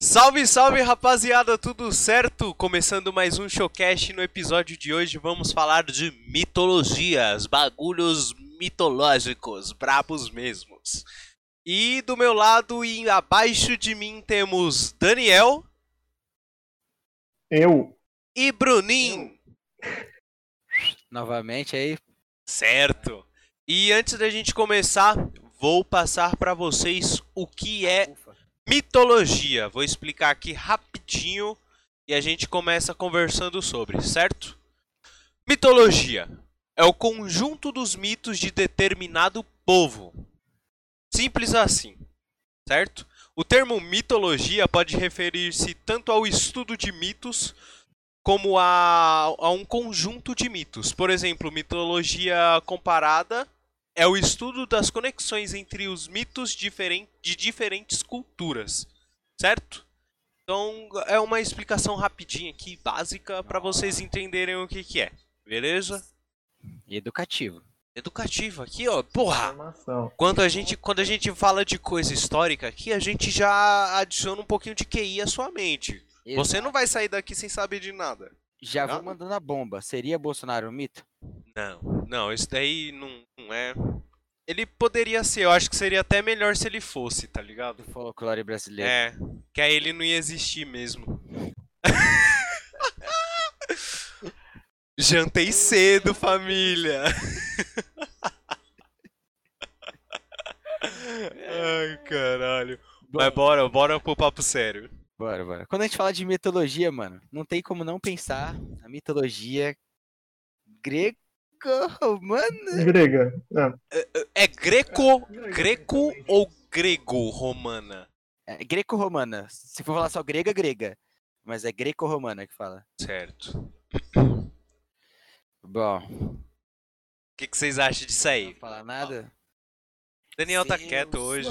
Salve, salve rapaziada, tudo certo? Começando mais um showcast. No episódio de hoje vamos falar de mitologias, bagulhos mitológicos, brabos mesmos. E do meu lado e abaixo de mim temos Daniel Eu. e Bruninho. Novamente aí. Certo. E antes da gente começar, vou passar para vocês o que é. Mitologia. Vou explicar aqui rapidinho e a gente começa conversando sobre, certo? Mitologia é o conjunto dos mitos de determinado povo. Simples assim, certo? O termo mitologia pode referir-se tanto ao estudo de mitos como a, a um conjunto de mitos. Por exemplo, mitologia comparada é o estudo das conexões entre os mitos diferen- de diferentes culturas, certo? Então é uma explicação rapidinha aqui, básica, para vocês entenderem o que, que é, beleza? Educativo. Educativo aqui, ó, porra! Informação. Quando a gente, quando a gente fala de coisa histórica aqui, a gente já adiciona um pouquinho de QI à sua mente. Você não vai sair daqui sem saber de nada. Já vou mandando a bomba. Seria Bolsonaro um mito? Não, não, isso daí não, não é. Ele poderia ser, eu acho que seria até melhor se ele fosse, tá ligado? Do folclore brasileiro. É, que aí ele não ia existir mesmo. Jantei cedo, família. Ai, caralho. Bom, Mas bora, bora pro papo sério. Bora, bora. Quando a gente fala de mitologia, mano, não tem como não pensar na mitologia greco-romana. Grega. Ah, É greco, greco ou grego-romana? É, greco-romana. Se for falar só grega, grega. Mas é greco-romana que fala. Certo. Bom, O que, que vocês acham disso aí? não falar nada. Daniel tá Zeus, quieto hoje.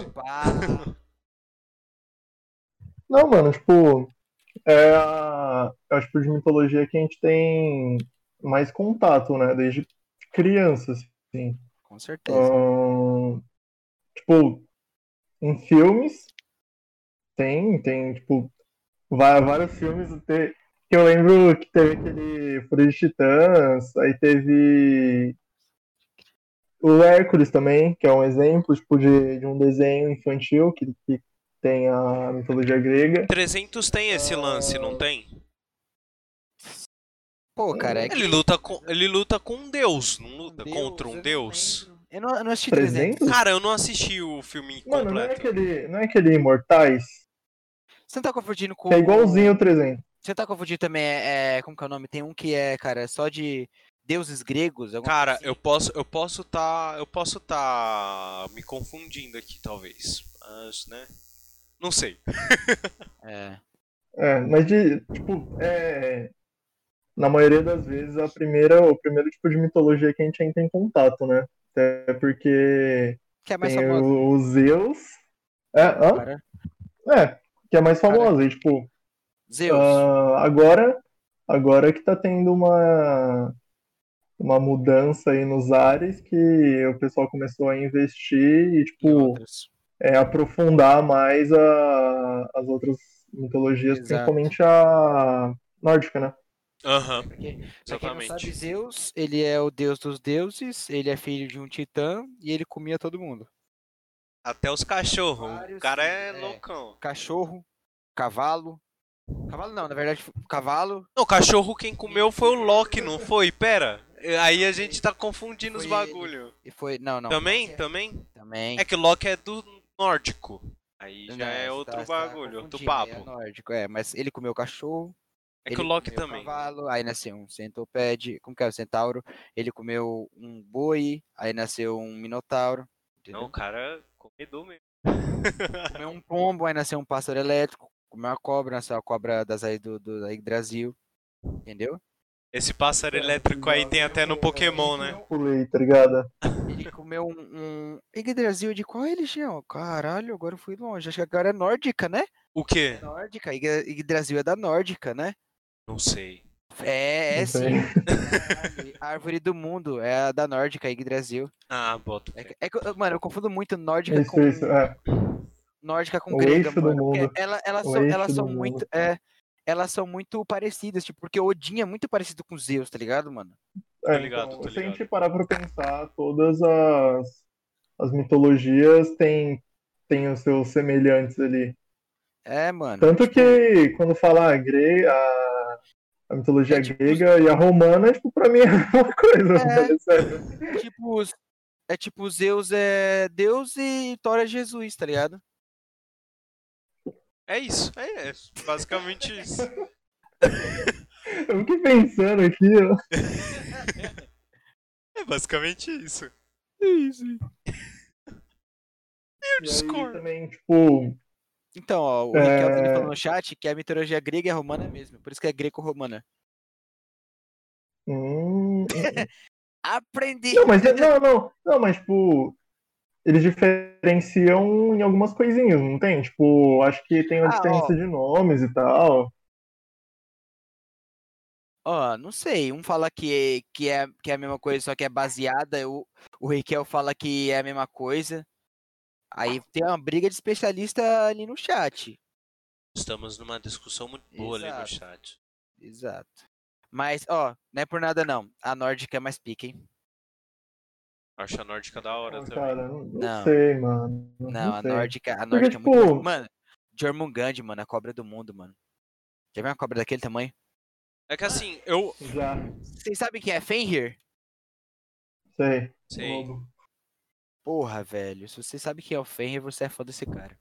Não, mano, tipo, é a, é o tipo de mitologia que a gente tem mais contato, né? Desde criança, assim. Com certeza. Ahn, tipo, em filmes, tem, tem, tipo, vários filmes que eu lembro que teve aquele Fúria de Titãs, aí teve o Hércules também, que é um exemplo, tipo, de, de um desenho infantil que, que tem a mitologia grega. 300 tem esse lance, não tem? Pô, cara, é que Ele luta com, ele luta com um deus, não luta Deus, contra um deus. Eu não, eu não assisti 300. 300? Cara, eu não assisti o filme Mano, não é completo. aquele, não é aquele Imortais? Você não tá confundindo com. É igualzinho o 300. Você tá confundindo também, é, é, como que é o nome? Tem um que é, cara, só de deuses gregos. Cara, coisa eu assim. posso, eu posso tá, eu posso tá me confundindo aqui talvez, mas né, não sei. É. É, mas de, tipo, é, na maioria das vezes a primeira, o primeiro tipo de mitologia que a gente entra em contato, né? Até porque Que é mais tem famoso. o, Zeus, é, hã? É, que é mais famosa, e tipo, Zeus. ah, agora, agora que tá tendo uma, uma mudança aí nos ares que o pessoal começou a investir e, e tipo, é, aprofundar mais a- as outras mitologias, Exato. principalmente a nórdica, né? Aham, Porque, pra quem não sabe, exatamente. Zeus, ele é o deus dos deuses, ele é filho de um titã e ele comia todo mundo. Até os cachorros, o cara é é. loucão. Cachorro, cavalo. Cavalo não, na verdade, cavalo. Não, o cachorro quem comeu foi o Loki, não foi? Pera, aí a gente tá confundindo os Foi bagulho. E foi. Não, não. Também, é- também? Também. É que o Loki é do nórdico. Aí já Não, é você outro tá- você tá bagulho, outro É papo. nórdico, é, mas ele comeu cachorro. É que o Loki também. cavalo, aí nasceu um centopede, como que é o centauro? Ele comeu um boi, aí nasceu um minotauro. Não, Entendeu? o cara comedor mesmo. Comeu um pombo, aí nasceu um pássaro elétrico, comeu uma cobra, nasceu a cobra das aí do, do da Yggdrasil. Entendeu? Esse pássaro elétrico aí tem até no Pokémon, né? Pulei, tá ligado? Ele comeu um, um Yggdrasil de qual religião? Caralho, agora eu fui longe. Acho que agora é nórdica, né? O quê? Nórdica, Yggd- Yggdrasil é da nórdica, né? Não sei. É, é Não sim. sei. Árvore- Árvore do mundo, é a da nórdica, Yggdrasil. Ah, bota. É, é que mano, eu confundo muito nórdica Isso, com, isso, é. nórdica com O grega, mano. Ela, elas O são, eixo elas do são mundo. muito. É, elas são muito parecidas, tipo, porque Odin é muito parecido com Zeus, tá ligado, mano? É, ligado, então, tô se a gente ligado. parar pra pensar, todas as, as mitologias têm, têm os seus semelhantes ali. É, mano. Tanto tipo, que quando fala a, gre a, mitologia É tipo- grega e a romana, tipo, pra mim é a mesma coisa, É. velho, sério. tipo, é tipo, Zeus é Deus e Thor é Jesus, tá ligado? É isso, é, é basicamente isso. Eu fiquei pensando aqui, ó. É basicamente isso. É isso. Eu E aí discordo. também, tipo, Então, ó, o É. Riquelme ele falou no chat que a mitologia grega é romana mesmo, por isso que é greco-romana. hum, Aprendi! Não, mas não, não, não, mas tipo, eles diferenciam em algumas coisinhas, não tem? Tipo, acho que tem uma Ah, diferença ó. de nomes e tal. Ó, não sei, um fala que, que, é, que é a mesma coisa, só que é baseada, o, o Riquel fala que é a mesma coisa. Aí tem uma briga de especialista ali no chat. Estamos numa discussão muito boa ali no Exato. chat. Exato. Mas, ó, não é por nada não. A nórdica é mais pica, hein? Acho a nórdica da hora Ah, também. cara, não, não Não. sei, mano. Não, a sei. nórdica, a Porque, nórdica é muito tipo- Mano, Jormungand, mano, a cobra do mundo, mano. Já viu uma cobra daquele tamanho? É que assim, eu Já, Vocês sabem quem é Fenrir? sei. sei. Lobo. Porra, velho. Se você sabe quem é o Fenrir, você é fã desse cara.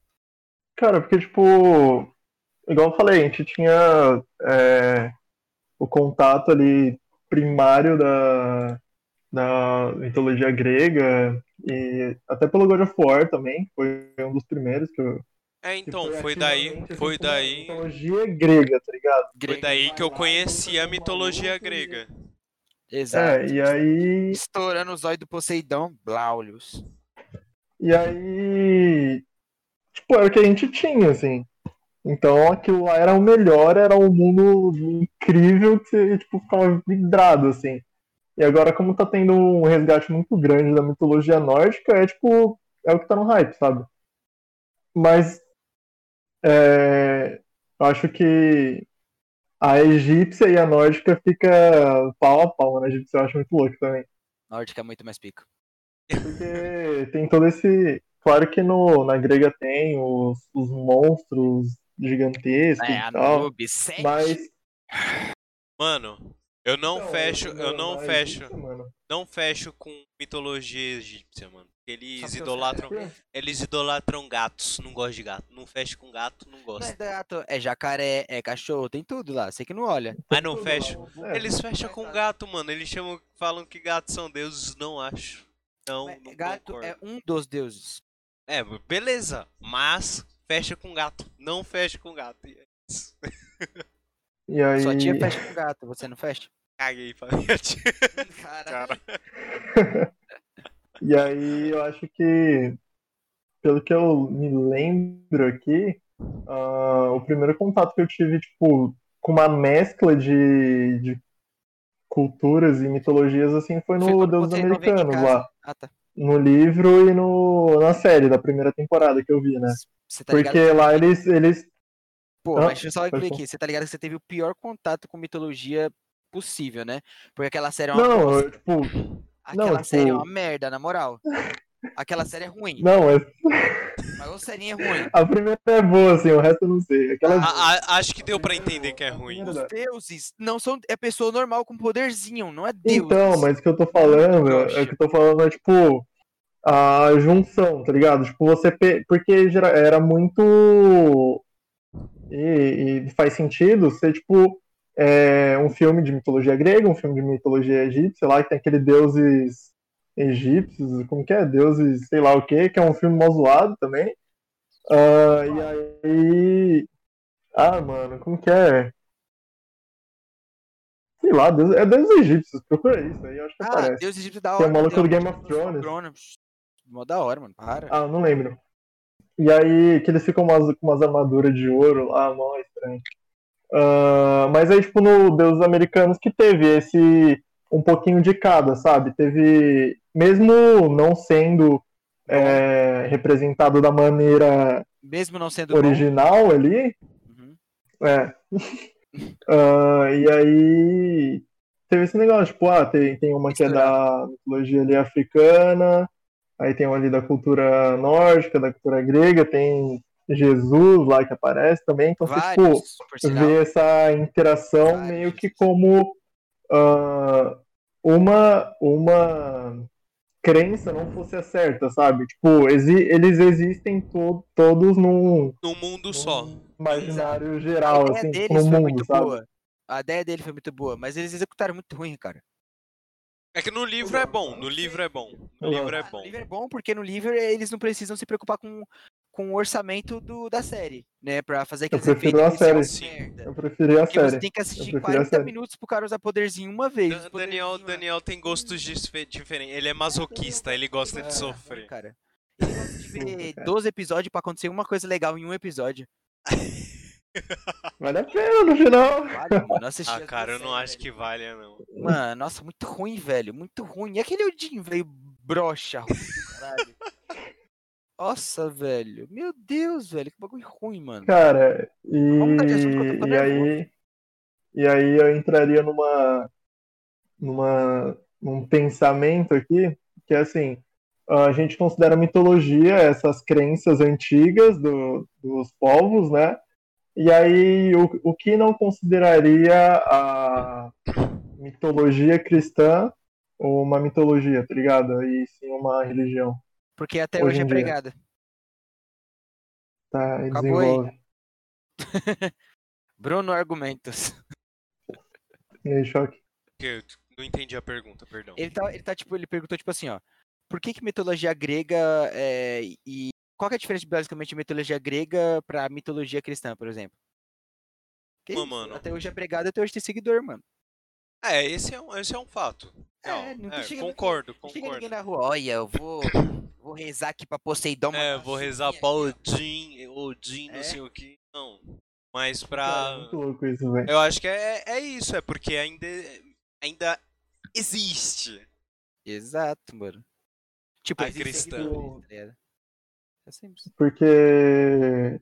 Cara, porque, tipo, igual eu falei, a gente tinha é, o contato ali primário da, da mitologia grega e até pelo God of War também, foi um dos primeiros que eu. É, então, foi daí, assim, foi daí, Mitologia grega, tá ligado? foi daí que eu conheci a mitologia grega. Exato. É, e aí. Estourando os olhos do Poseidon, Blaulius. E aí. Tipo, era o que a gente tinha, assim. Então aquilo lá era o melhor, era um mundo incrível que você, tipo, ficava vidrado, assim. E agora, como tá tendo um resgate muito grande da mitologia nórdica, é tipo, é o que tá no hype, sabe? Mas é, eu acho que a egípcia e a nórdica fica pau a pau, né? A egípcia eu acho muito louco também. Nórdica é muito mais pica. Porque tem todo esse. Claro que no, na grega tem os, os monstros gigantescos É, e tal. Anubis, sete. Mas. Mano, eu não Então, fecho, eu mano, não a fecho, mano, não fecho com mitologia egípcia, mano. Eles Só eu- idolatram, é, eles idolatram gatos, não gosto de gato. Não fecho com gato, não Não é gosto. gato, é jacaré, é cachorro, tem tudo lá. Você que não olha. Mas não tudo fecho. é. Eles fecham com gato, mano. Eles chamam, falam que gatos são deuses, não acho. Não, não gato concordo. é um dos deuses. É, beleza, mas fecha com gato, não fecha com gato. E é. E aí. Sua tia fecha com gato, você não fecha? Caguei pra minha tia. Cara. E aí eu acho que, pelo que eu me lembro aqui, ah, o primeiro contato que eu tive, tipo, com uma mescla de, de culturas e mitologias, assim, foi no Deus Americanos casa. lá. Ah, tá. No livro e no, na série da primeira temporada que eu vi, né? Tá? Porque lá eles, eles. Pô, Ah, mas deixa eu só ver aqui. Você tá ligado que você teve o pior contato com mitologia possível, né? Porque aquela série é uma Não, bosta. eu, tipo. Aquela não, série é tipo- uma merda, na moral. Aquela série é ruim. Não, é- Mas a série é ruim. a primeira é boa, assim, o resto eu não sei. Aquela. A- a- acho que deu pra entender que é ruim. Os deuses não são. É pessoa normal com poderzinho, não é Deus. Então, mas o que eu tô falando, é o que eu tô falando é tipo a junção, tá ligado? Tipo, você pe- porque era muito e, e faz sentido ser tipo é, um filme de mitologia grega, um filme de mitologia egípcia, lá que tem aquele deuses egípcios, como que é? Deuses, sei lá o que, que é um filme mal zoado também. Ah, e aí. Ah, mano, como que é? Sei lá, Deus, é Deus egípcios, procura isso aí, acho que Ah, aparece. Deus egípcio da hora. Tem o maluco do Game of Thrones. Mó da hora, mano. Para. Ah, não lembro. E aí, que eles ficam umas, com umas armaduras de ouro lá, mó estranho. Ah, mas aí, tipo, no Deus Americanos que teve esse um pouquinho de cada, sabe? Teve, mesmo não sendo é representado da maneira Mesmo não sendo bom. original ali. Uhum. É. Ah, e aí teve esse negócio, tipo, ah, tem, tem uma que é da mitologia ali africana, aí tem uma ali da cultura nórdica, da cultura grega, tem Jesus lá que aparece também, então você, tipo, Vários, por sinal. vê essa interação Vários. meio que como ah, uma uma crença não fosse a certa, sabe? Tipo, exi- eles existem to- todos num, Num mundo só. num imaginário A geral, ideia assim, deles no foi mundo, muito sabe? boa. A ideia dele foi muito boa, mas eles executaram muito ruim, cara. É que no livro é bom, no livro é bom. No livro é Ah, bom. No livro é bom porque no livro eles não precisam se preocupar com, com o orçamento do, da série, né? Pra fazer aqueles prefiro efeitos a série. Eu preferi a Porque você série. tem que assistir prefiro a 40 série. minutos pro cara usar poderzinho uma vez. Dan- os Daniel, poderzinhos, Daniel tem gostos dife- diferentes. Ele é masoquista, ele gosta de é, sofrer. Cara. Ele gosta de ver Sim, cara. 12 episódios pra acontecer uma coisa legal em um episódio. Vale a pena no final. Vale, mano. Ah, cara, eu não séries, acho que velho. valha, não. Mano, nossa, muito ruim, velho. Muito ruim. E aquele Odin, velho, broxa, ruim do caralho. Nossa, velho. Meu Deus, velho. Que bagulho ruim, mano. Cara, e, assunto, que e aí e aí eu entraria numa numa num pensamento aqui que é assim, a gente considera a mitologia essas crenças antigas do- dos povos, né? E aí o, o que não consideraria a mitologia cristã ou uma mitologia, tá ligado? E sim uma religião. Porque até Hoje hoje, é pregada. Tá, e Acabou aí. desenvolve. Bruno Argumentos. E aí, choque. Que eu não entendi a pergunta, perdão. Ele tá, ele tá, tipo, ele perguntou, tipo assim, ó. Por que que mitologia grega é, e... Qual que é a diferença, basicamente, de mitologia grega pra mitologia cristã, por exemplo? Que mano. Até hoje é pregada, até hoje tem seguidor, mano. É, esse é um, esse é um fato. É, nunca É, chega- concordo, Não Chega ninguém concordo. na rua, olha, eu vou, vou rezar aqui pra Poseidon. É, vou rezar pra. Odin, Odin, não É. sei o que. Não. Mas pra. é louco isso, velho. Eu acho que é, é isso, é porque ainda, ainda existe. Exato, mano. Tipo, A cristã. seguidores, tá ligado? É simples. Porque.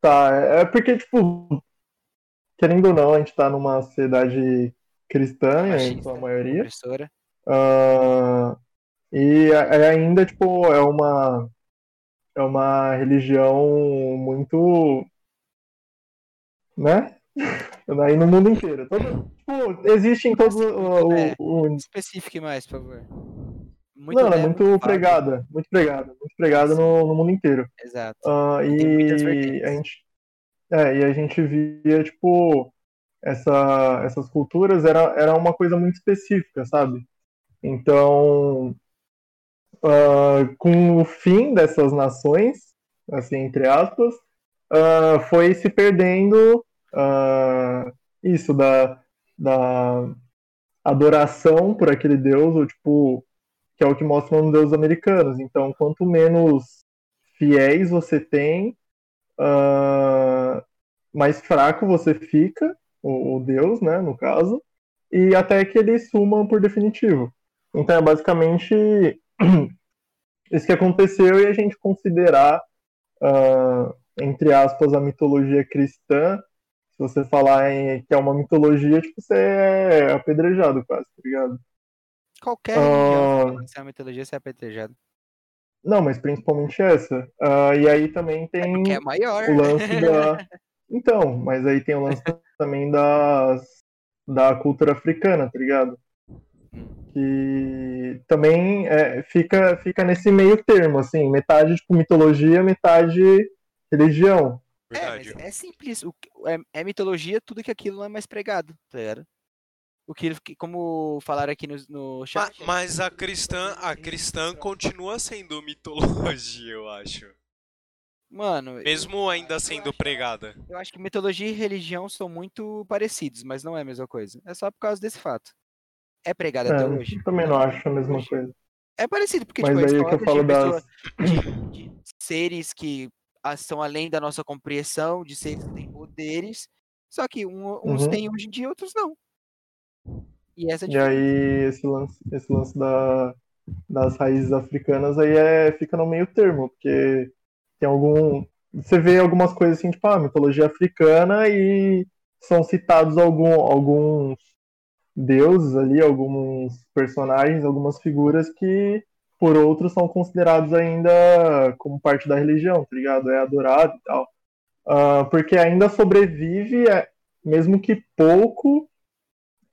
Tá, é porque, tipo, querendo ou não, a gente tá numa sociedade cristã, em Machista, sua maioria. Ah, e é ainda, tipo, é uma. É uma religião muito. Né? Aí no mundo inteiro. Todo, tipo, existe em todos o, o- É. o- Especifique mais, por favor. Muito não, ela é leve, muito pregada, muito pregada, muito pregada no, no mundo inteiro. Exato. Muitas e a gente, é, e a gente via, tipo, essa, essas culturas era, era uma coisa muito específica, sabe? Então, ah, com o fim dessas nações, assim, entre aspas, ah, foi se perdendo ah, isso da, da adoração por aquele deus, ou tipo, que é o que mostram deuses americanos. Então, quanto menos fiéis você tem, ah, mais fraco você fica, o, o Deus, né, no caso, e até que ele suma por definitivo. Então é basicamente isso que aconteceu e a gente considerar, ah, entre aspas, a mitologia cristã, se você falar em, que é uma mitologia, tipo, você é apedrejado quase, tá ligado? Qualquer Ah. religião, se é uma mitologia, você é apedrejado. Não, mas principalmente essa. Ah, e aí também É tem é maior. o lance da. Então, mas aí tem o lance também das, da cultura africana, tá ligado? Que também é, fica, fica nesse meio termo, assim, metade tipo mitologia, metade religião. É, mas é simples. É, é mitologia, tudo que aquilo não é mais pregado, tá ligado? O que, como falaram aqui no, no chat. mas a cristã, a cristã continua sendo mitologia, eu acho. Mano, eu- Mesmo ainda sendo pregada. eu acho que mitologia e religião são muito parecidos, mas não é a mesma coisa. É só por causa desse fato. É pregado até É, hoje. eu também não acho a mesma coisa. É parecido, porque Mas tipo, a daí o que eu falo de, das. pessoa- de, de seres que são além da nossa compreensão, de seres que têm poderes. Só que um- uns Uhum. têm hoje em dia, outros não. E essa é E aí esse lance, esse lance da, das raízes africanas, aí é, fica no meio termo, porque tem algum. Você vê algumas coisas assim, tipo, ah, mitologia africana e são citados algum, alguns deuses ali, alguns personagens, algumas figuras que por outros são considerados ainda como parte da religião, tá ligado? É adorado e tal. Uh, porque ainda sobrevive, é, mesmo que pouco,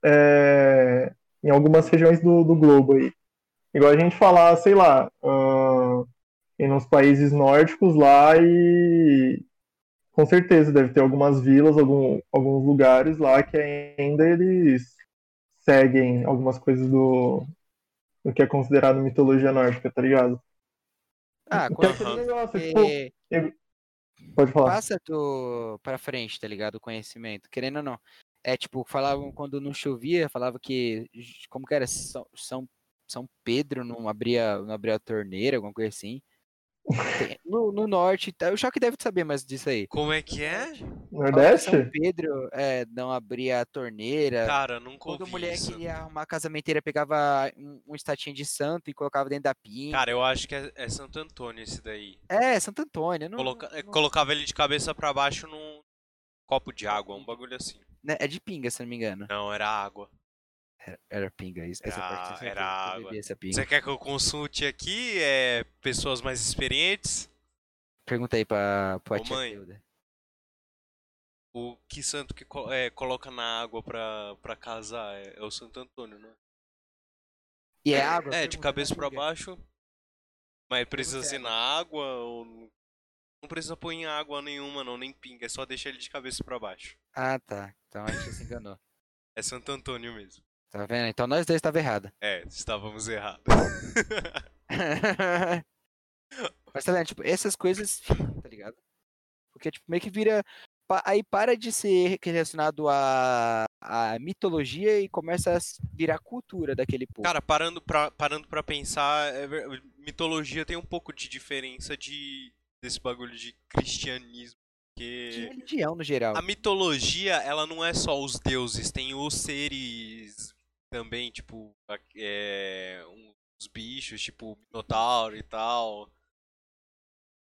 é, em algumas regiões do, do globo aí. Igual a gente falar, sei lá, uh, em uns países nórdicos lá e com certeza deve ter algumas vilas, algum, alguns lugares lá que ainda eles seguem algumas coisas do, do que é considerado mitologia nórdica, tá ligado? Ah, aquele negócio, tipo, Pode falar. Passa do pra frente, tá ligado? O conhecimento, querendo ou não. É tipo, falavam quando não chovia, falava que como que era São, São, São Pedro não abria, não abria a torneira, alguma coisa assim. No, no, norte, o Choque deve saber mais disso aí. Como é que é? Nordeste? São Pedro é, não abria a torneira. Cara, nunca ouvi Quando a mulher isso. queria arrumar a casamenteira, pegava um, um estatinho de santo e colocava dentro da pinha. Cara, eu acho que é, é Santo Antônio esse daí. É, Santo Antônio. Não, Coloca, não... Colocava ele de cabeça para baixo num copo de água, um bagulho assim. Né, é de pinga, se não me engano. Não, era água. Era, era pinga, isso. Essa era, parte era água. Você quer que eu consulte aqui é, pessoas mais experientes? Pergunta aí pra, pra Ô, mãe, O que santo que é, coloca na água pra, pra casar é, é o Santo Antônio, né? E é água? É, de cabeça pra baixo. Mas precisa ser na água ou. Não precisa pôr em água nenhuma, não, nem pinga. É só deixar ele de cabeça pra baixo. Ah, tá. Então a gente se enganou. é Santo Antônio mesmo. Tá vendo? Então nós dois estávamos errados. É, estávamos errados. Mas tá vendo, tipo, essas coisas tá ligado? Porque, tipo, meio que vira. Aí para de ser relacionado à, à mitologia e começa a virar cultura daquele povo. Cara, parando pra, parando pra pensar, é, mitologia tem um pouco de diferença de desse bagulho de cristianismo. Que de religião no geral. A mitologia, ela não é só os deuses, tem os seres também, tipo, é, uns bichos, tipo, Minotauro e tal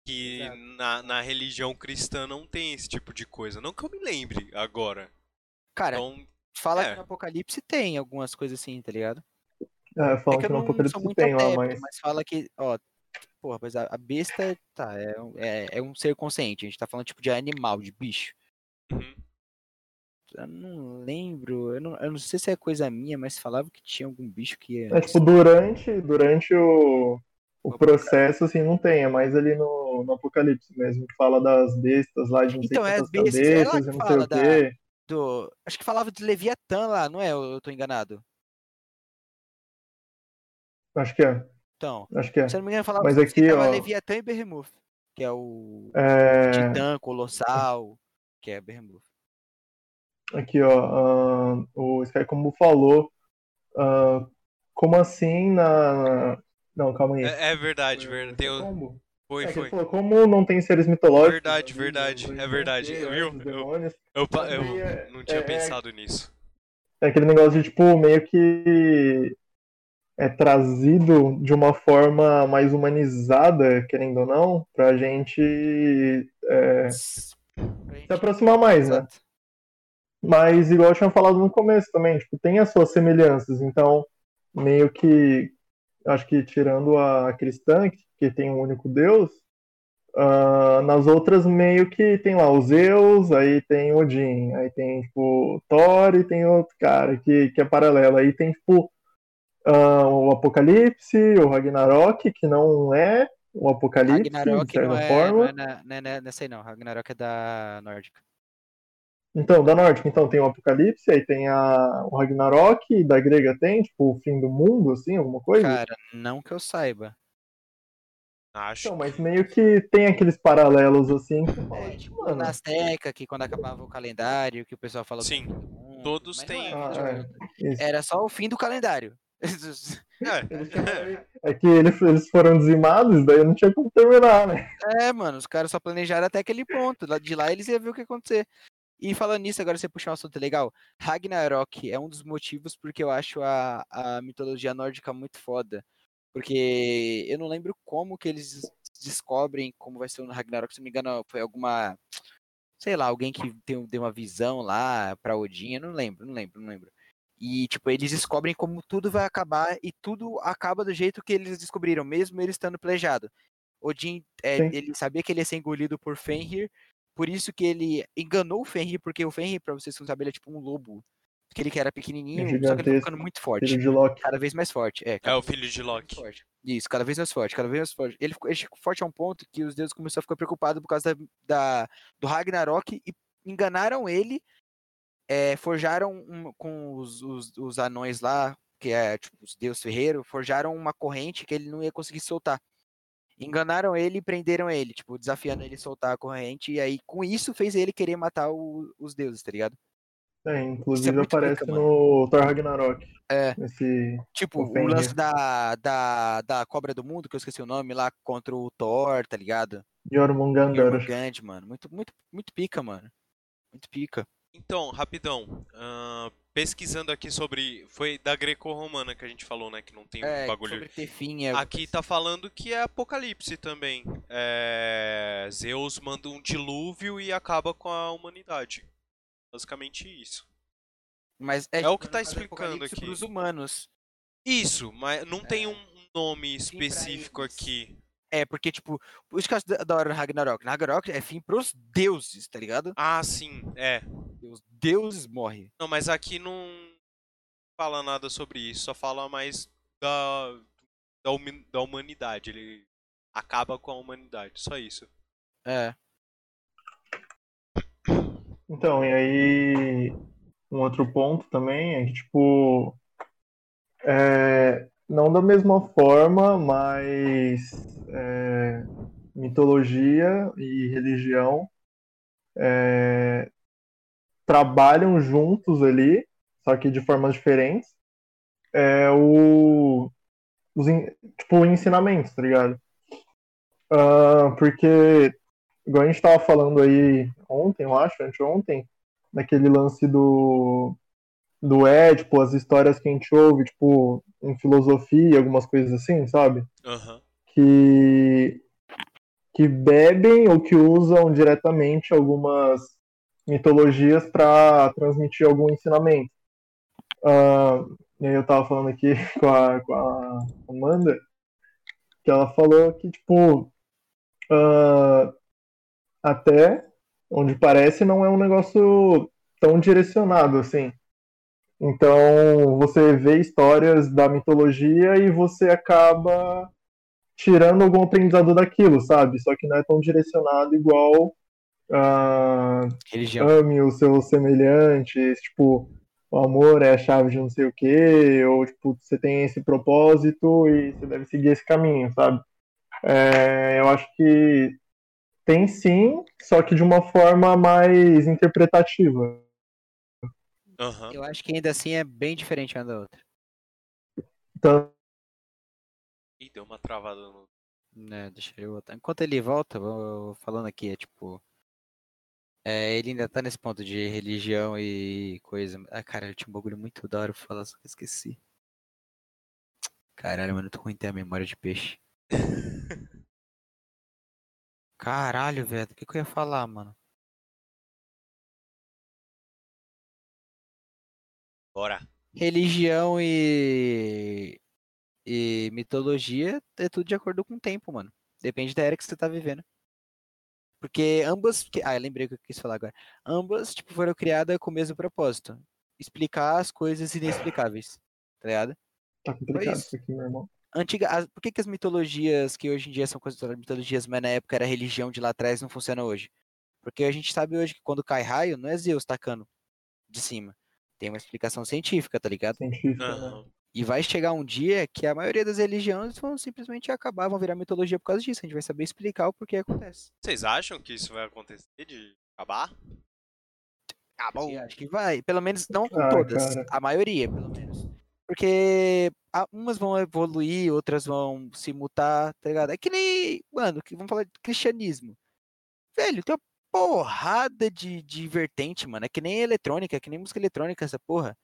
que na, na religião cristã não tem esse tipo de coisa. Não que eu me lembre agora. Cara, então, fala é. que no Apocalipse tem algumas coisas assim, tá ligado? É, fala é que, que no Apocalipse tem lá, mas... mas fala que, ó, porra, mas a, besta, tá, é, é, é, um ser consciente, a gente tá falando tipo de animal, de bicho. Uhum. Eu não lembro, eu não, eu não sei se é coisa minha, mas falava que tinha algum bicho que ia... É, tipo, durante, durante o, o processo, assim, não tem, é mais ali no, no Apocalipse mesmo, que fala das bestas lá, de não então, sei é quantas bestas, cabeças, é e não sei o quê. Da, do, acho que falava de Leviatã lá, não é? Eu, eu tô enganado. Acho que é. Então, acho que é. se eu não me engano, falava Mas aqui, ó, Leviatã e Behemoth, que é o é... Titã, Colossal, que é Behemoth. Aqui, ó, uh, o Sky como falou, uh, como assim na, não, calma aí. É, é verdade, verdade. Tem o... Foi, é foi. Falou, como não tem seres mitológicos. Verdade, verdade. É verdade. Viu? Eu, eu, eu, é, não tinha é, pensado nisso. É aquele negócio de, tipo, meio que é trazido de uma forma mais humanizada, querendo ou não, pra gente é, se aproximar mais, né? Mas, igual eu tinha falado no começo também, tipo, tem as suas semelhanças, então meio que acho que tirando a cristã, que tem um único Deus, uh, nas outras meio que tem lá os Zeus, aí tem Odin, aí tem tipo Thor e tem outro cara que, que é paralelo. Aí tem tipo uh, o Apocalipse, o Ragnarok, que não é o Apocalipse, Ragnarok de certa não é, forma. Não é, não é, não é, não, Ragnarok é da nórdica. Então, da nórdica, então tem o Apocalipse, aí tem a, o Ragnarok, da grega tem, tipo, o fim do mundo, assim, alguma coisa? Cara, não que eu saiba. Acho. Então, mas meio que tem aqueles paralelos, assim. Que é, tipo, mano. na Azteca, que quando acabava o calendário, que o pessoal falou Sim, mundo, todos têm. Ah, é, era só o fim do calendário. É, é que eles, eles foram dizimados, daí não tinha como terminar, né? É, mano, os caras só planejaram até aquele ponto. De lá eles iam ver o que ia acontecer. E falando nisso, agora você puxou um assunto legal. Ragnarok é um dos motivos porque eu acho a, a mitologia nórdica muito foda. Porque eu não lembro como que eles descobrem como vai ser o Ragnarok, se não me engano, foi alguma. Sei lá, alguém que tem, deu uma visão lá pra Odin, eu não lembro, não lembro, não lembro. E, tipo, eles descobrem como tudo vai acabar e tudo acaba do jeito que eles descobriram, mesmo ele estando plejado. Odin, é, ele sabia que ele ia ser engolido por Fenrir, por isso que ele enganou o Fenrir, porque o Fenrir, pra vocês não saberem, ele é tipo um lobo. Aquele que era pequenininho, só que ele tá ficando muito forte. Filho de Loki. Cada vez mais forte. É, é o filho de Loki. Isso, cada vez mais forte, cada vez mais forte. Ele ficou, ele ficou forte a um ponto que os deuses começaram a ficar preocupados por causa da, da do Ragnarok e enganaram ele, é, forjaram um, com os, os, os, anões lá, que é tipo, os deuses ferreiros, forjaram uma corrente que ele não ia conseguir soltar. Enganaram ele e prenderam ele, tipo, desafiando ele a soltar a corrente, e aí com isso fez ele querer matar o, os deuses, tá ligado? É, inclusive é aparece pica, no Thor Ragnarok. É. Esse... Tipo, o lance da, da, da Cobra do Mundo, que eu esqueci o nome, lá contra o Thor, tá ligado? Jormungandr. Jormungand, mano. Muito, muito, muito pica, mano. Muito pica. Então, rapidão. Uh, pesquisando aqui sobre. Foi da greco-romana que a gente falou, né? Que não tem é, bagulho. Sobre ter fim, é... Aqui tá falando que é apocalipse também. É... Zeus manda um dilúvio e acaba com a humanidade. Basicamente isso. Mas é, é o que tá explicando aqui. Pros humanos. Isso, mas não é. tem um nome específico aqui. É, porque, tipo, que eu da hora Ragnarok. Ragnarok é fim pros deuses, tá ligado? Ah, sim, é. Os deuses morrem. Não, mas aqui não fala nada sobre isso, só fala mais da, da, da humanidade. Ele acaba com a humanidade, só isso. É. Então, e aí um outro ponto também é que, tipo, é, não da mesma forma, mas é, mitologia e religião é, trabalham juntos ali, só que de formas diferentes, é, o, os tipo, ensinamentos, tá ligado? Uh, porque igual a gente estava falando aí ontem, eu acho, anteontem, naquele lance do, do Édipo, as histórias que a gente ouve, tipo, em filosofia, algumas coisas assim, sabe? Uhum. Que, que bebem ou que usam diretamente algumas mitologias para transmitir algum ensinamento. Uh, eu tava falando aqui com a, com a Amanda, que ela falou que, tipo, uh, até onde parece não é um negócio tão direcionado assim. Então você vê histórias da mitologia e você acaba tirando algum aprendizado daquilo, sabe? Só que não é tão direcionado igual a Religião. ame os seus semelhantes, tipo, o amor é a chave de não sei o que, ou tipo, você tem esse propósito e você deve seguir esse caminho, sabe? É, eu acho que tem sim, só que de uma forma mais interpretativa. Uhum. Eu acho que ainda assim é bem diferente uma da outra. Então... Ih, deu uma travada no. Né, deixa eu voltar. Enquanto ele volta, vou falando aqui, é tipo. É, ele ainda tá nesse ponto de religião e coisa. Ah, cara, eu tinha um bagulho muito da hora pra falar, só que esqueci. Caralho, mano, eu tô ruim ter a memória de peixe. Caralho, velho. O que, que eu ia falar, mano? Bora. Religião e. E mitologia é tudo de acordo com o tempo, mano. Depende da era que você tá vivendo. Porque ambas. Ah, eu lembrei o que eu quis falar agora. Ambas, tipo, foram criadas com o mesmo propósito. Explicar as coisas inexplicáveis. Tá ligado? Tá complicado isso aqui, meu irmão antiga, as, por que, que as mitologias que hoje em dia são consideradas mitologias, mas na época era religião de lá atrás, não funciona hoje? Porque a gente sabe hoje que quando cai raio, não é Zeus tacando de cima. Tem uma explicação científica, tá ligado? Científica, uhum. E vai chegar um dia que a maioria das religiões vão simplesmente acabar, vão virar mitologia por causa disso. A gente vai saber explicar o porquê acontece. Vocês acham que isso vai acontecer de acabar? Ah, bom. Acho que vai. Pelo menos não com ah, todas. Cara. A maioria, pelo menos. Porque umas vão evoluir, outras vão se mutar, tá ligado? É que nem, mano, que vamos falar de cristianismo. Velho, tem uma porrada de, de vertente, mano. É que nem eletrônica, é que nem música eletrônica essa porra.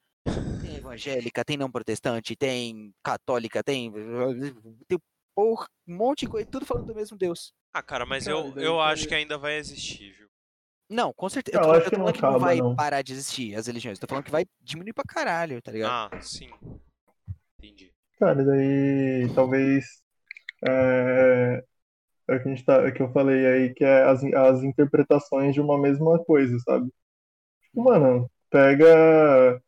Tem evangélica, tem não protestante, tem católica, tem. Tem porra, um monte de coisa, tudo falando do mesmo Deus. Ah, cara, mas eu, eu acho que ainda vai existir, viu? Não, com certeza. Eu, Eu tô, acho eu tô que não falando que não acaba, vai não. parar de existir as religiões. Tô falando que vai diminuir pra caralho, tá ligado? Ah, sim. Entendi. Cara, daí talvez é, é o que, a gente tá, é que eu falei aí, que é as, as interpretações de uma mesma coisa, sabe? Tipo, mano, pega.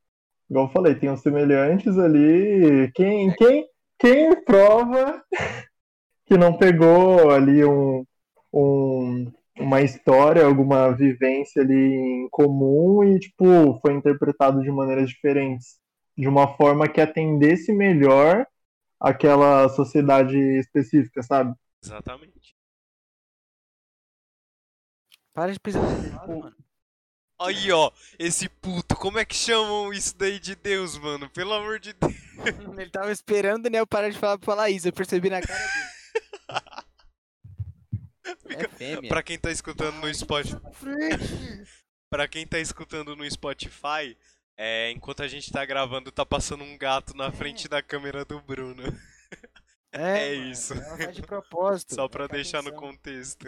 Igual eu falei, tem os semelhantes ali. Quem, quem, quem prova que não pegou ali um, um, uma história, alguma vivência ali em comum e, tipo, foi interpretado de maneiras diferentes? De uma forma que atendesse melhor aquela sociedade específica, sabe? Exatamente. Para de lado, mano. Aí, ó, esse puto, como é que chamam isso daí de Deus, mano? Pelo amor de Deus. Ele tava esperando o Daniel parar de falar pra falar isso, eu percebi na cara dele. É fêmea. Pra quem tá escutando no Spotify, pra quem tá escutando no Spotify, é, enquanto a gente tá gravando, tá passando um gato na frente da câmera do Bruno. é mano, isso. Ela faz de propósito. Só pra deixar no atenção. contexto.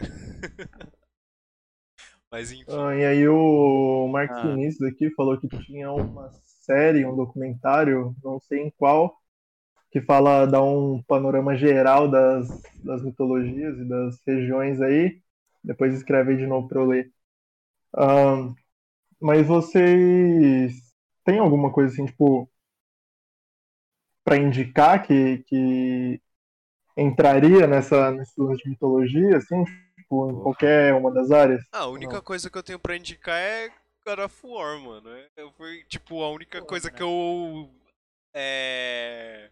Mas enfim. Ah, e aí o Marcos Ah. Vinícius aqui falou que tinha uma série, um documentário, não sei em qual, que fala, dá um panorama geral das, das mitologias e das regiões aí. Depois escreve aí de novo pra eu ler. Ah, mas vocês têm alguma coisa assim, tipo, pra indicar que, que entraria nessa, nessa de mitologia, assim, tipo, em Porra. qualquer uma das áreas? Ah, a única Não. coisa que eu tenho pra indicar é God of War, mano. É- Eu fui, tipo, a única Pô, coisa né? que eu. É.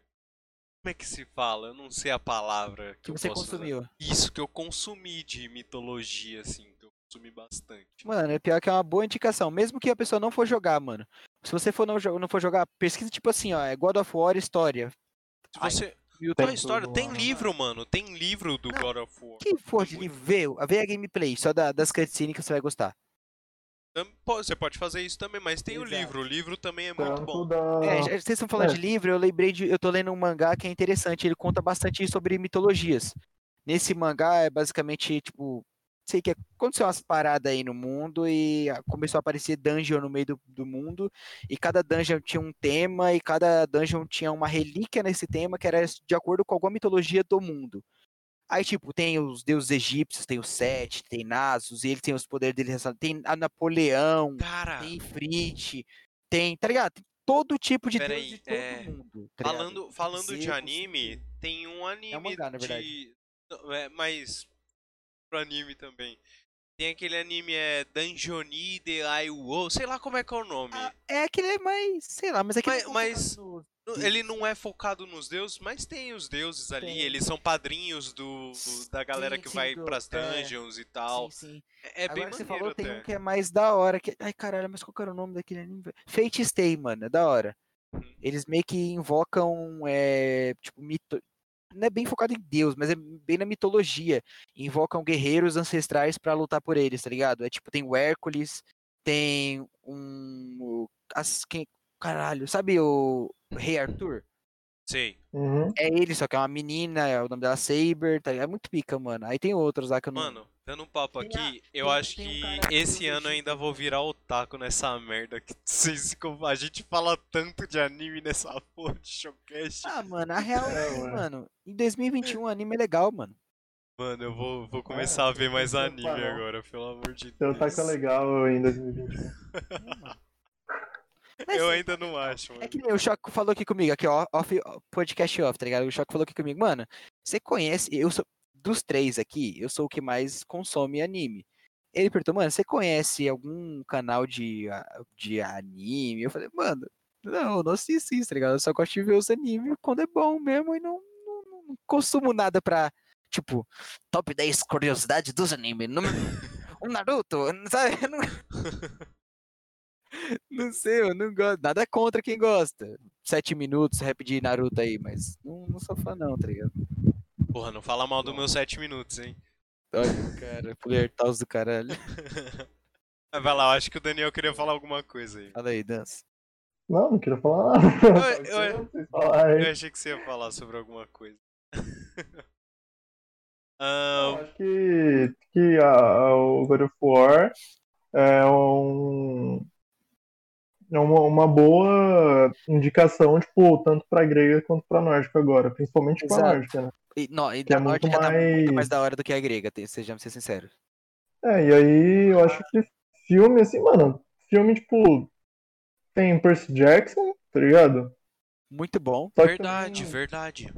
Como é que se fala? Eu não sei a palavra que, Que você posso usar. consumiu. Isso que eu consumi de mitologia, assim, que eu consumi bastante. Mano, é pior que é uma boa indicação. Mesmo que a pessoa não for jogar, mano. Se você for não, não for jogar, pesquisa tipo assim, ó. É God of War história. Se Ai, você. YouTube. Tua história, tem livro, mano. Tem livro do Não. God of War. Que for de livro, vê, vê a gameplay, só da- das cutscenes que você vai gostar. Você pode fazer isso também, mas tem o Exato. livro. O livro também é muito Tanto bom. da. É, já- vocês estão falando é. de livro, eu lembrei de. Eu tô lendo um mangá que é interessante, ele conta bastante sobre mitologias. Nesse mangá é basicamente, tipo, sei que aconteceu umas paradas aí no mundo e a- começou a aparecer dungeon no meio do, do mundo, e cada dungeon tinha um tema, e cada dungeon tinha uma relíquia nesse tema que era de acordo com alguma mitologia do mundo. Aí, tipo, tem os deuses egípcios, tem o Sete, tem Nasus, e ele tem os poderes dele, tem a Napoleão, Cara, tem Ifrit, tem, tá ligado? Tem todo tipo de Pera deus aí, de todo é, mundo. tá falando, falando de anime, tem um anime mangá, na verdade. de. Não, É, mas. Pro anime também. Tem aquele anime é Dungeoni de Aiwo, sei lá como é que é o nome. Ah, é aquele é mais, sei lá, mas é que Mas- ele não mas- foca no- Ele não é focado nos deuses, mas tem os deuses ali, Tem. eles são padrinhos do, do- da galera Sim, que sim, vai do- pras é, dungeons e tal. Sim, sim. É, é bem Agora que você falou, tem até. um que é mais da hora. Que... Ai, caralho, mas qual que era o nome daquele anime? Fate Stay, mano, é da hora. Uhum. Eles meio que invocam, é, tipo, mito... Não é bem focado em Deus, mas é bem na mitologia. Invocam guerreiros ancestrais pra lutar por eles, tá ligado? É tipo, tem o Hércules, tem um... As... Quem... Caralho, sabe o Rei Arthur? Sei. Uhum. É ele, só que é uma menina, é o nome dela Saber, tá ligado? É muito pica, mano. Aí tem outros lá que eu não... Mano, dando um papo Tem aqui, eu tem- acho tem um que que esse ano ainda vou virar otaku nessa merda. Que vocês a gente fala tanto de anime nessa porra de showcast. Ah, mano, a real é, É, mano, em 2021 anime é legal, mano. Mano, eu vou, vou começar a ver mais anime agora, pelo amor de Seu Deus. taco é legal em 2021. Mas, Eu ainda não acho, É mano. que nem o Choco falou aqui comigo, aqui, ó, off, podcast off, tá ligado? O Choco falou aqui comigo, mano, você conhece, eu sou, dos três aqui, eu sou o que mais consome anime. Ele perguntou, mano, você conhece algum canal de, de anime? Eu falei, mano, não, não assisto isso, tá ligado? Eu só gosto de ver os animes quando é bom mesmo e não, não, não consumo nada pra, tipo, top 10 curiosidades dos animes. Número um Naruto, sabe? Não... não sei, eu não gosto. Nada contra quem gosta. Sete minutos, rap de Naruto aí, mas não, não sou fã não, tá ligado? Porra, não fala mal dos meus 7 minutos, hein? Olha, cara, Pulertaus do caralho. Vai lá, eu acho que o Daniel queria falar alguma coisa aí. Fala aí, dança. Não, não queria falar nada. Eu, eu, eu, achei que você ia falar sobre alguma coisa. um... acho que, que a, a, o God of War é um, é uma, uma boa indicação, tipo, tanto pra grega quanto pra nórdica agora, principalmente Exato. pra nórdica, né? E, não, e que da é nórdica mais... tá muito mais da hora do que a grega, sejamos ser sinceros. É, e aí eu acho que filme, assim, mano, filme, tipo, tem Percy Jackson, tá ligado? Muito bom. verdade, também... verdade.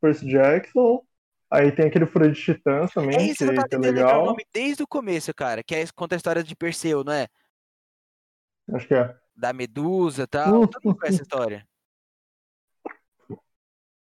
Percy Jackson. Aí tem aquele Fúria de Titãs também, é isso, que, tá que é legal. o nome desde o começo, cara, que é, conta a história de Perseu, não é? Acho que é. Da Medusa e tal. Uh, Todo mundo conhece essa história.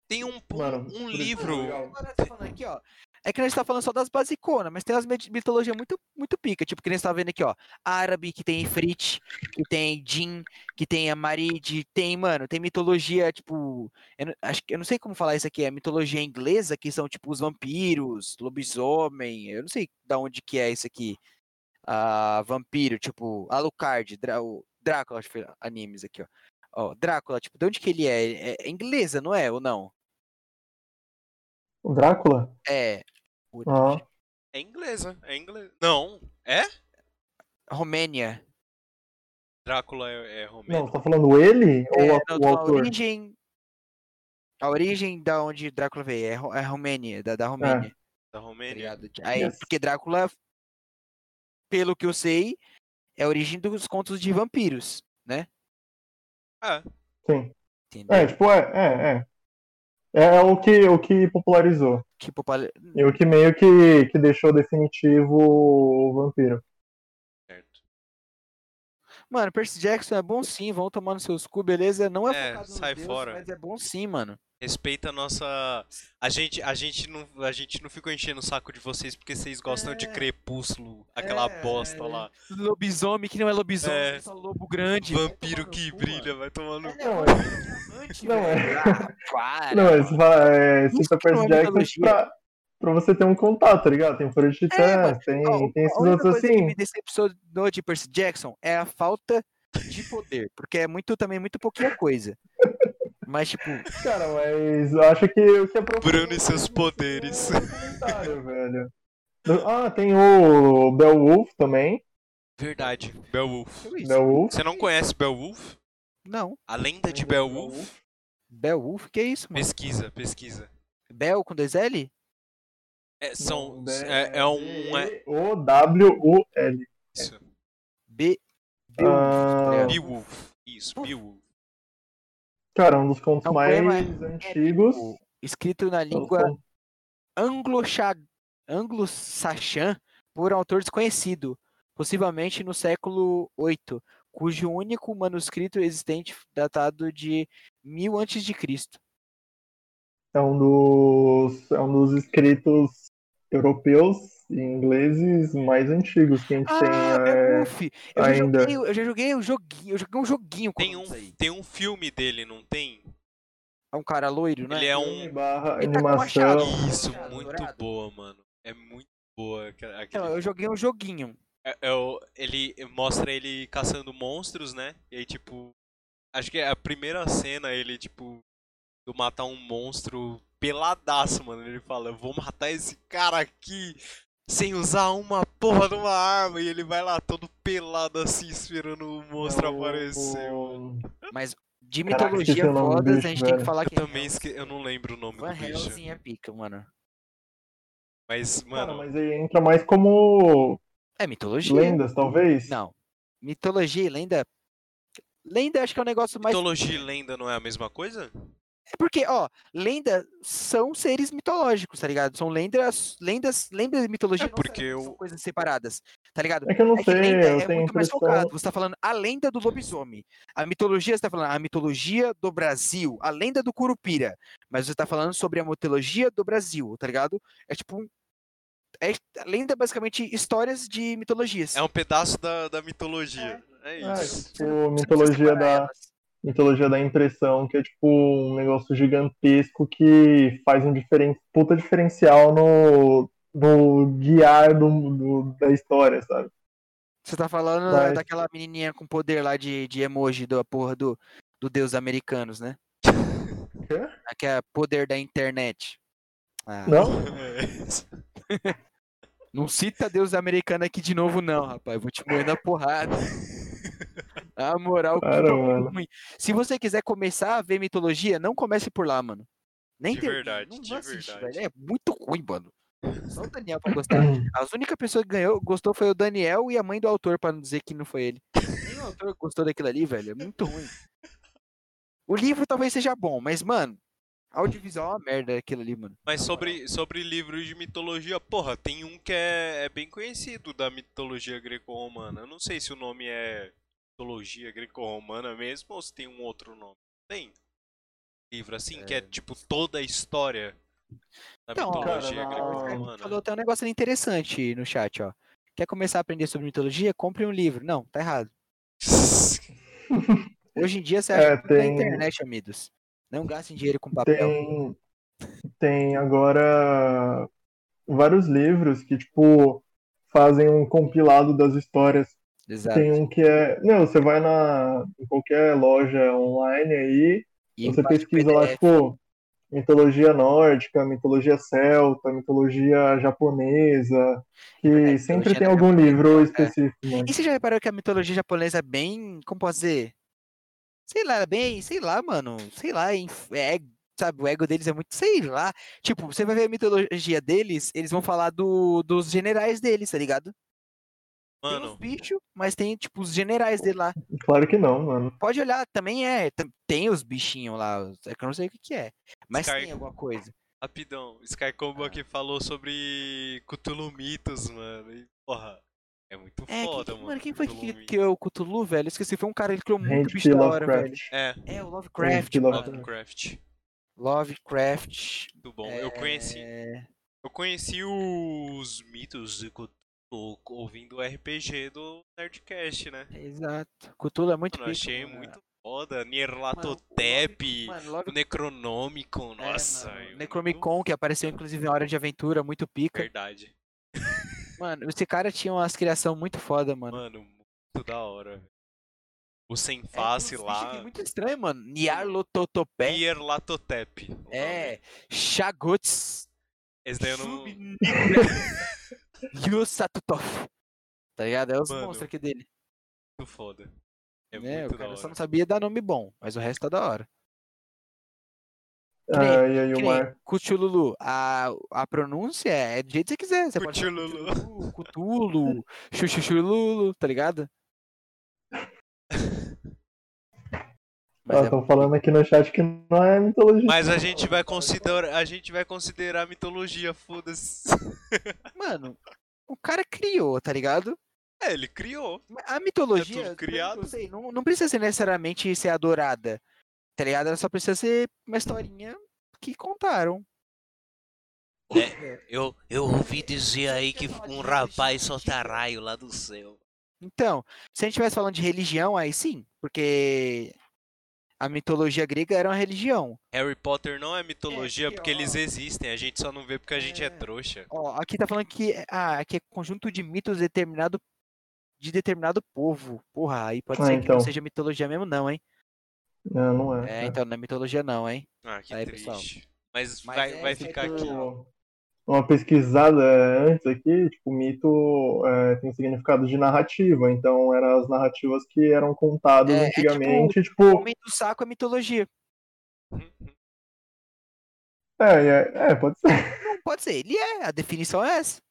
Tem um, Mano, um livro. Tá falando aqui, ó. É que a gente tá falando só das basiconas, mas tem umas mitologias muito, muito pica. Tipo, que a gente tá vendo aqui, ó. Árabe, que tem Ifrit, que tem Jin, que tem Amarid, tem, mano, tem mitologia, tipo. Eu não, acho, eu não sei como falar isso aqui, é mitologia inglesa, que são, tipo, os vampiros, lobisomem. Eu não sei da onde que é isso aqui. Uh, vampiro, tipo, Alucard, o Drácula, acho que foi animes aqui, ó. Ó, Drácula, tipo, de onde que ele é? É, é inglesa, não é? Ou não? O Drácula? É. Ah. É inglesa, é inglesa. Não, é? Romênia. Drácula é, é romeno. Não, tá falando ele é, ou a, não, o autor? A origem, a origem da onde Drácula veio é, é Romênia, da, da Romênia. É. Da Romênia. Tá Aí, yes. porque Drácula, pelo que eu sei, é a origem dos contos de vampiros, né? É. Sim. Entendeu? É, tipo, é, é, é. É o que, o que popularizou. Que popular... E o que meio que, que deixou definitivo o vampiro. Certo. Mano, Percy Jackson é bom sim, vão tomando seus cu, beleza? Não é, é sai Deus, fora. mas é bom sim, mano. Respeita a nossa. A gente, a gente não, a gente não ficou enchendo o saco de vocês porque vocês gostam é... de crepúsculo, aquela é... bosta lá. Lobisomem que não é lobisomem, é só lobo grande. Vampiro que brilha, vai tomando. É, não, é. Não é. Ah, não, é, é, cita Percy Jackson pra, pra você ter um contato, tá ligado? Tem Titãs, é, tem, ó, tem esses outros assim. que me decepcionou de Percy Jackson é a falta de poder, porque é muito também muito pouquinha coisa. Mas, tipo. Cara, mas eu acho que o que é Bruno e seus poderes. velho. Ah, tem o Beowulf também. Verdade, Beowulf. Beowulf. Você não conhece Beowulf? Não. A lenda de Beowulf? Beowulf? Que é isso, mano? Pesquisa, pesquisa. Bel com dois L? É, são, é, é um. É... O W U L. Isso. B. Beowulf. Isso, Beowulf. Cara, um dos contos é um mais antigos. escrito na língua anglo-saxã por autor desconhecido, possivelmente no século VIII, cujo único manuscrito existente datado de 1000 a.C. É um dos é um dos escritos europeus ingleses mais antigos que a gente ah, tem é, eu ainda. Já joguei, eu já joguei um joguinho, eu joguei um joguinho tem um, tem um filme dele, não tem? É um cara loiro, né? Ele é um barra Ele tá animação. Tá Isso, muito dourado. boa, mano. É muito boa. Aquele... Não, eu joguei um joguinho. É, é, ele mostra ele caçando monstros, né? E aí, tipo, acho que é a primeira cena ele, tipo, do matar um monstro peladaço, mano. Ele fala, eu vou matar esse cara aqui sem usar uma porra de uma arma. E ele vai lá todo pelado assim, esperando o monstro não, aparecer. O... Mas de mitologia bicho, a gente velho. tem que falar eu que. Eu também esque... eu não lembro o nome Van do bicho. Helsing é pica, mano. Mas, mano. Cara, mas aí entra mais como. É mitologia. Lendas, talvez? Não. Mitologia e lenda. Lenda acho que é um negócio mais. Mitologia e lenda não é a mesma coisa? É porque, ó, lendas são seres mitológicos, tá ligado? São lendas, lendas, lendas de mitologia é porque eu... são coisas separadas, tá ligado? É que eu não é sei, eu é tenho muito mais focado. Você tá falando a lenda do lobisomem. A mitologia, você tá falando a mitologia do Brasil, a lenda do Curupira. Mas você tá falando sobre a mitologia do Brasil, tá ligado? É tipo um é lenda basicamente histórias de mitologias. É um pedaço da, da mitologia. É, é isso. É, tipo, mitologia da, mitologia da impressão, que é tipo um negócio gigantesco que faz um diferen... puta diferencial no, no guiar do, do, da história, sabe? Você tá falando Vai. daquela menininha com poder lá de, de emoji da porra do, do Deus americanos, né? Quê? Aquele poder da internet. Ah. Não? não cita Deus americano aqui de novo, não, rapaz. Vou te moer na porrada. A moral Para, mano. ruim. Se você quiser começar a ver mitologia, não comece por lá, mano. Nem de verdade, não, não assiste, verdade. Velho. É muito ruim, mano. Só o Daniel pra gostar. As única pessoa que ganhou, gostou foi o Daniel e a mãe do autor, pra não dizer que não foi ele. Nem o autor gostou daquilo ali, velho. É muito ruim. O livro talvez seja bom, mas, mano, audiovisual é uma merda aquilo ali, mano. Mas sobre, sobre livros de mitologia, porra, tem um que é, é bem conhecido da mitologia greco-romana. Eu não sei se o nome é mitologia greco-romana mesmo ou se tem um outro nome. Tem livro assim, é... que é tipo toda a história da então, mitologia greco-romana. Falou até um negócio interessante no chat, ó. Quer começar a aprender sobre mitologia? Compre um livro. Não, tá errado. Hoje em dia você acha é, tem... na internet, amigos. Não gastem dinheiro com papel. Tem, tem agora vários livros que, tipo, fazem um compilado das histórias. Exato. Tem um que é. Não, você vai na, em qualquer loja online aí, e você pesquisa lá, tipo, mitologia nórdica, mitologia celta, mitologia japonesa, que é, sempre tem algum livro é. específico. Né? E você já reparou que a mitologia japonesa é bem, como posso dizer? Sei lá, bem, sei lá, mano, sei lá, é, sabe, o ego deles é muito, sei lá. Tipo, você vai ver a mitologia deles, eles vão falar do, dos generais deles, tá ligado? Mano. Tem os bichos, mas tem, tipo, os generais dele lá. Claro que não, mano. Pode olhar, também é. Tem os bichinhos lá, é que eu não sei o que, que é. Mas Sky... tem alguma coisa. Rapidão, Sky Combo ah. aqui falou sobre Cthulhu Mitos, mano. E, porra, é muito é, foda, que, mano. Quem foi que criou o Cthulhu, velho? Esqueci, foi um cara, ele criou muito bicho da hora, velho. É. É, o Lovecraft. Lovecraft. Lovecraft. Muito bom, é... eu conheci. Eu conheci os mitos de Cthulhu ouvindo o RPG do Nerdcast, né? Exato. Cthulhu é muito Eu achei mano. muito foda. Nierlatotep, o Necronômico, nossa. É, Necromicon, que apareceu inclusive em Hora de Aventura, muito pica. Verdade. Mano, esse cara tinha umas criação muito foda, mano. Mano, muito da hora. O sem é, face é, lá. É muito estranho, mano. Niarlototopé. Nierlatotep. É. Chagots. Esse daí eu não. Yusatutov. Tá ligado? É os Mano, monstros aqui dele. Muito foda. É, é muito o cara só não sabia dar nome bom, mas o resto tá da hora. Ah, e aí, o Mar... Cuchululu, a, a pronúncia é do jeito que você quiser. Você Cuchululu. pode Cutulo, Chuchuchululu, tá ligado? Estão é... falando aqui no chat que não é mitologia. Mas a gente vai considerar, a gente vai considerar mitologia, foda-se. Mano, o cara criou, tá ligado? É, ele criou. A mitologia, é criado. Não, sei, não, não precisa ser necessariamente ser adorada, tá ligado? Ela só precisa ser uma historinha que contaram. É, eu, eu ouvi dizer aí que um rapaz solta raio lá do céu. Então, se a gente estivesse falando de religião, aí sim, porque a mitologia grega era uma religião. Harry Potter não é mitologia é, porque ó, eles existem, a gente só não vê porque a gente é, é trouxa. Ó, aqui tá falando que, ah, aqui é conjunto de mitos determinado de determinado povo. Porra, aí pode ah, ser então. que não então. seja mitologia mesmo não, hein? Não, não é. É, então não é mitologia não, hein? Ah, que aí, triste. Pessoal. Mas, Mas vai, é, vai ficar aqui. Ó uma pesquisada antes aqui, tipo, mito é, tem significado de narrativa, então eram as narrativas que eram contadas é, antigamente, é tipo, tipo... O mito do saco é mitologia. É, é, é, pode ser. Não, pode ser, ele é, a definição é essa.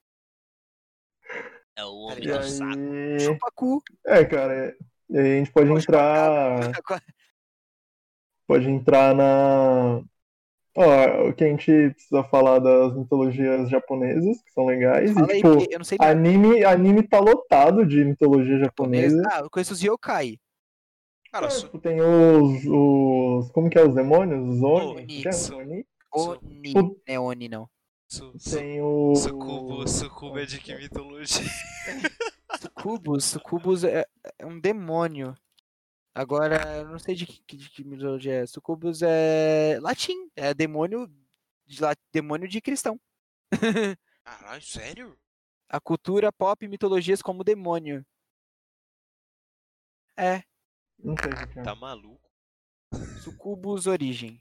É o homem do saco. Chupa cu. É, cara, e aí a gente pode entrar... Pode entrar na Ó, o que a gente precisa falar das mitologias japonesas, que são legais. Fala e, tipo, aí, eu não sei anime, anime tá lotado de mitologia japonesa. Ah, eu conheço os yokai. Cara, é, tipo, tem os, os. Como que é os demônios? Os Oni? Oni. É? Oni? É Oni, não. tem o. Sucubus, Sucubus é de que mitologia? Sucubus, Sucubus é, é um demônio. Agora, eu não sei de que, de que mitologia é. Sucubus é latim. É demônio de, demônio de cristão. Caralho, sério? A cultura pop e mitologias como demônio. É. Não sei o que é. Tá maluco? Sucubus Origem.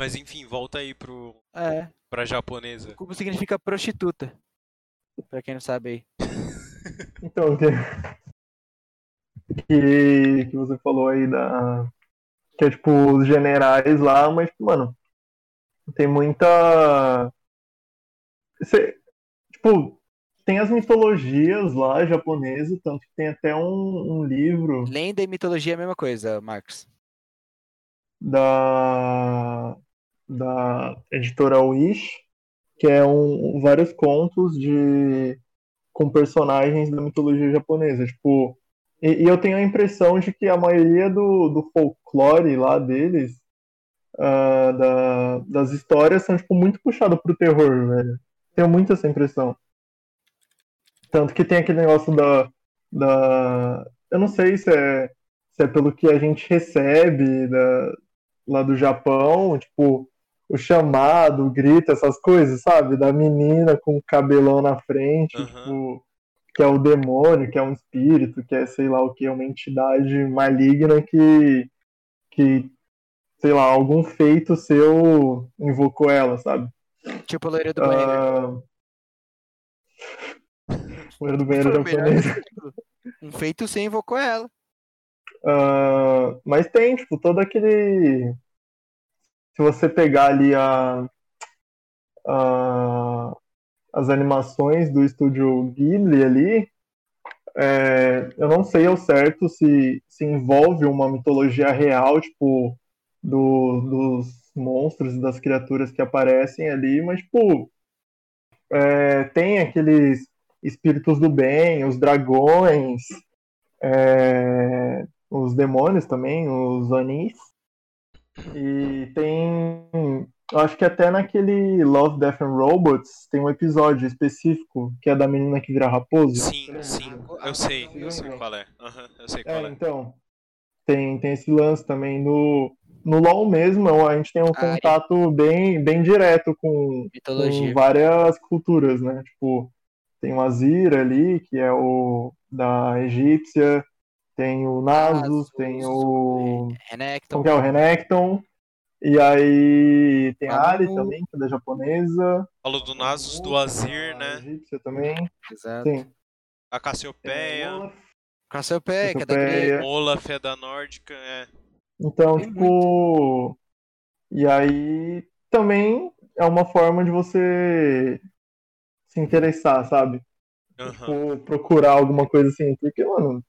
Mas enfim, volta aí pro. É. Pra japonesa. Sucubus significa prostituta. Pra quem não sabe aí. Então, que, que, que você falou aí da. Que é tipo os generais lá, mas, mano, tem muita. Cê, tipo, tem as mitologias lá japonesas, tanto que tem até um, um livro. Lenda e mitologia é a mesma coisa, Marcos. Da. Da editora Wish, que é um, vários contos de com personagens da mitologia japonesa. Tipo, e, e, eu tenho a impressão de que a maioria do, do folclore lá deles, uh, da, das histórias, são tipo, muito puxadas pro terror, velho. Tenho muito essa impressão. Tanto que tem aquele negócio da. da eu não sei se é, se é pelo que a gente recebe da, lá do Japão, tipo, o chamado, o grito, essas coisas, sabe? Da menina com o cabelão na frente, uhum. tipo, que é o demônio, que é um espírito, que é sei lá o que, é uma entidade maligna que, que sei lá, algum feito seu invocou ela, sabe? Tipo a loira do banheiro. Uh... loira do banheiro japonês. Um feito seu invocou ela. Uh... Mas tem, tipo, todo aquele se você pegar ali a, a as animações do estúdio Ghibli ali, é, eu não sei ao certo se, se envolve uma mitologia real, tipo, do, dos monstros e das criaturas que aparecem ali, mas, tipo, é, tem aqueles espíritos do bem, os dragões, é, os demônios também, os anis, e tem. Eu acho que até naquele Love, Death and Robots tem um episódio específico que é da menina que vira raposo. Sim, sim. Eu sei, eu sei qual é. Uhum, eu sei qual é. é. Então, tem, tem esse lance também. No, no LoL mesmo, a gente tem um contato bem, bem direto com, com, várias culturas, né? Tipo, tem o Azir ali, que é o da egípcia, tem o Nasus, tem o. Renekton. Como que é o Renekton? E aí tem a Ari também, que é da japonesa. Falou do Nasus, do Azir, né? egípcia também. Exato. Sim. A Cassiopeia. Cassiopeia, que é da grega. Olaf é da nórdica, é. Então, tem tipo. Muito. E aí também é uma forma de você se interessar, sabe? Uhum. Tipo, procurar alguma coisa assim. Porque, mano,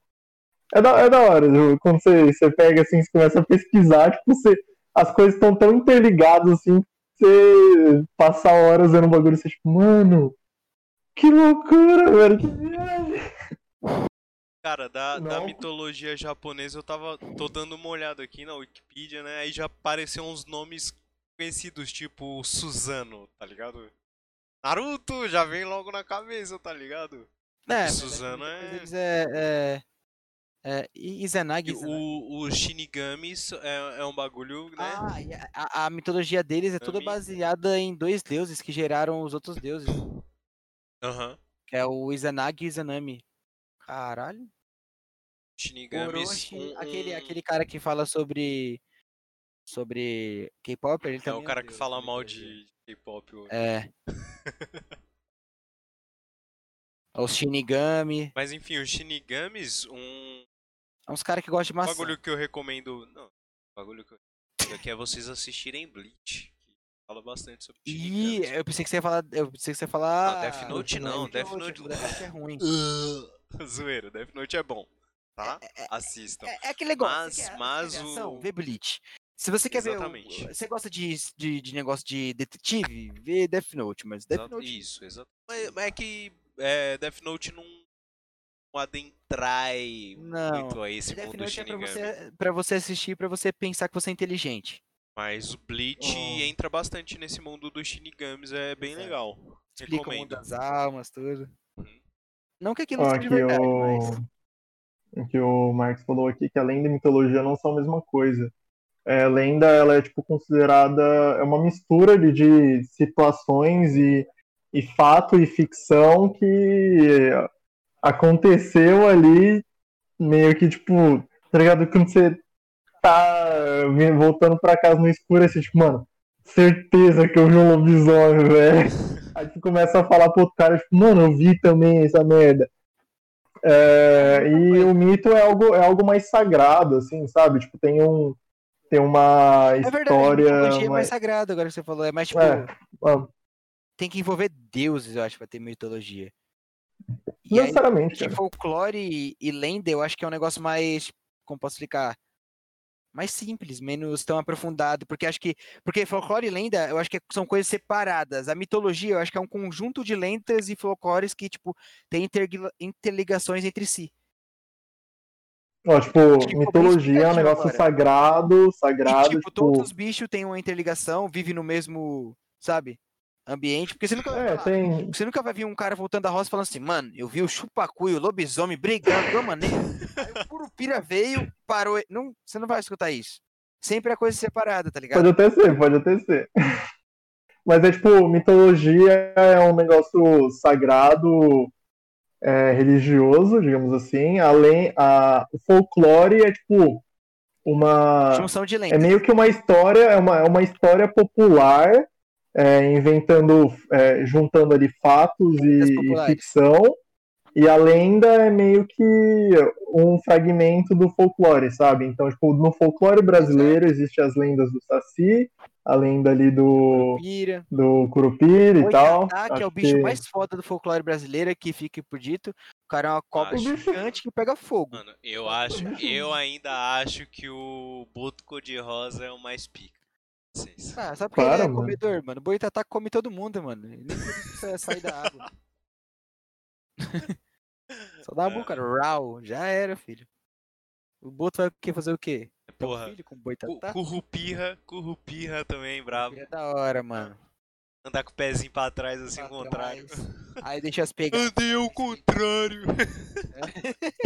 é da, é da hora, quando você, você pega assim, você começa a pesquisar, tipo, você, as coisas estão tão interligadas assim, você passa horas vendo um bagulho e você, tipo, mano, que loucura, velho, que viagem. Cara, da, da, mitologia japonesa eu tava. tô dando uma olhada aqui na Wikipedia, né? Aí já apareceram uns nomes conhecidos, tipo Suzano, tá ligado? Naruto já vem logo na cabeça, tá ligado? É, Suzano é... é, é é, e Izanagi. O, o Shinigamis é, é um bagulho, né? Ah, a, a, mitologia deles é toda baseada em dois deuses que geraram os outros deuses. Aham. Uhum. Que é o Izanagi e Izanami. Caralho. Shinigamis. um, aquele, aquele cara que fala sobre. Sobre K-pop, ele é também. É o cara que fala mal de K-pop. É. Os Shinigami. Mas enfim, os Shinigamis, um, é uns caras que gostam de maçã. O bagulho que eu recomendo. Não, o bagulho que eu recomendo aqui é vocês assistirem Bleach. Fala bastante sobre Ih, eu pensei que você ia falar. Eu pensei que você ia falar. Não, Death Note não, Death Note. Death Note é ruim. Zoeira, Death Note é bom. Tá? É, é, Assistam. É, é aquele negócio. Mas, quer, mas o. Vê Bleach. Se você quer Exatamente. ver. Você gosta de, de, de, negócio de detetive? Vê Death Note, mas Death Note. Isso, exato. Mas, mas é que é, Death Note não adentrar não. muito a esse Death mundo Note Shinigami. É pra você, pra você assistir, pra você pensar que você é inteligente. Mas o Bleach oh. entra bastante nesse mundo dos Shinigamis, é bem Exato. legal. Explica Recomendo. o mundo das almas, tudo. Uhum. Não que aquilo oh, seja verdade, o... mas... O que o Marx falou aqui, que a lenda e mitologia não são a mesma coisa. É, lenda, ela é, tipo, considerada... É uma mistura de, de situações e, e fato e ficção que aconteceu ali, meio que, tipo, tá ligado? Quando você tá voltando pra casa no escuro, assim, tipo, mano, certeza que eu vi um lobisomem, velho. Aí tu começa a falar pro outro cara, tipo, mano, eu vi também essa merda. É, e o mito é algo, é algo mais sagrado, assim, sabe? Tipo, tem um. Tem uma é história. Verdade, a é mais sagrado, agora que você falou. É mais tipo. É, tem que envolver deuses, eu acho, pra ter mitologia. E necessariamente. Aí, folclore e, e lenda, eu acho que é um negócio mais. Como posso explicar? mais simples, menos tão aprofundado, porque acho que porque folclore e lenda, eu acho que são coisas separadas. A mitologia, eu acho que é um conjunto de lendas e folclores que tipo tem interligações entre si. Ó, tipo, tipo mitologia é um negócio agora. sagrado, sagrado. E, tipo, tipo, todos os bichos têm uma interligação, vivem no mesmo, sabe? Ambiente, porque você nunca, é, tem... você nunca vai ver um cara voltando da roça falando assim, mano, eu vi o chupacu e o lobisomem brigando de uma maneira, aí o Curupira veio, parou, não, você não vai escutar isso. Sempre é coisa separada, tá ligado? Pode até ser, pode até ser. Mas é tipo, mitologia é um negócio sagrado, é, religioso, digamos assim, além, a, o folclore é tipo uma... Junção de lendas. É meio que uma história, é uma, é uma história popular é, inventando, é, juntando ali fatos e, e, ficção, e a lenda é meio que um fragmento do folclore, sabe? Então, tipo, no folclore brasileiro existem as lendas do Saci, a lenda ali do Curupira, do Curupira e tal. que é o bicho que... mais foda do folclore brasileiro, que fica por dito. O cara é uma cobra acho... gigante que pega fogo. Mano, eu acho, eu ainda acho que o Boto Cor-de-Rosa é o mais pica. Ah, sabe por que ele é mano. comedor, mano? O Boitatá come todo mundo, mano. Nem por isso você sair da água. Só dá a boca, rau, já era, filho. O Boto vai quer fazer o quê? Porra, filho com boitatá? Currupirra, currupirra também, brabo. É da hora, mano. Andar com o pezinho pra trás, assim, pra contrário. Aí deixa as pegar. Andei ao contrário.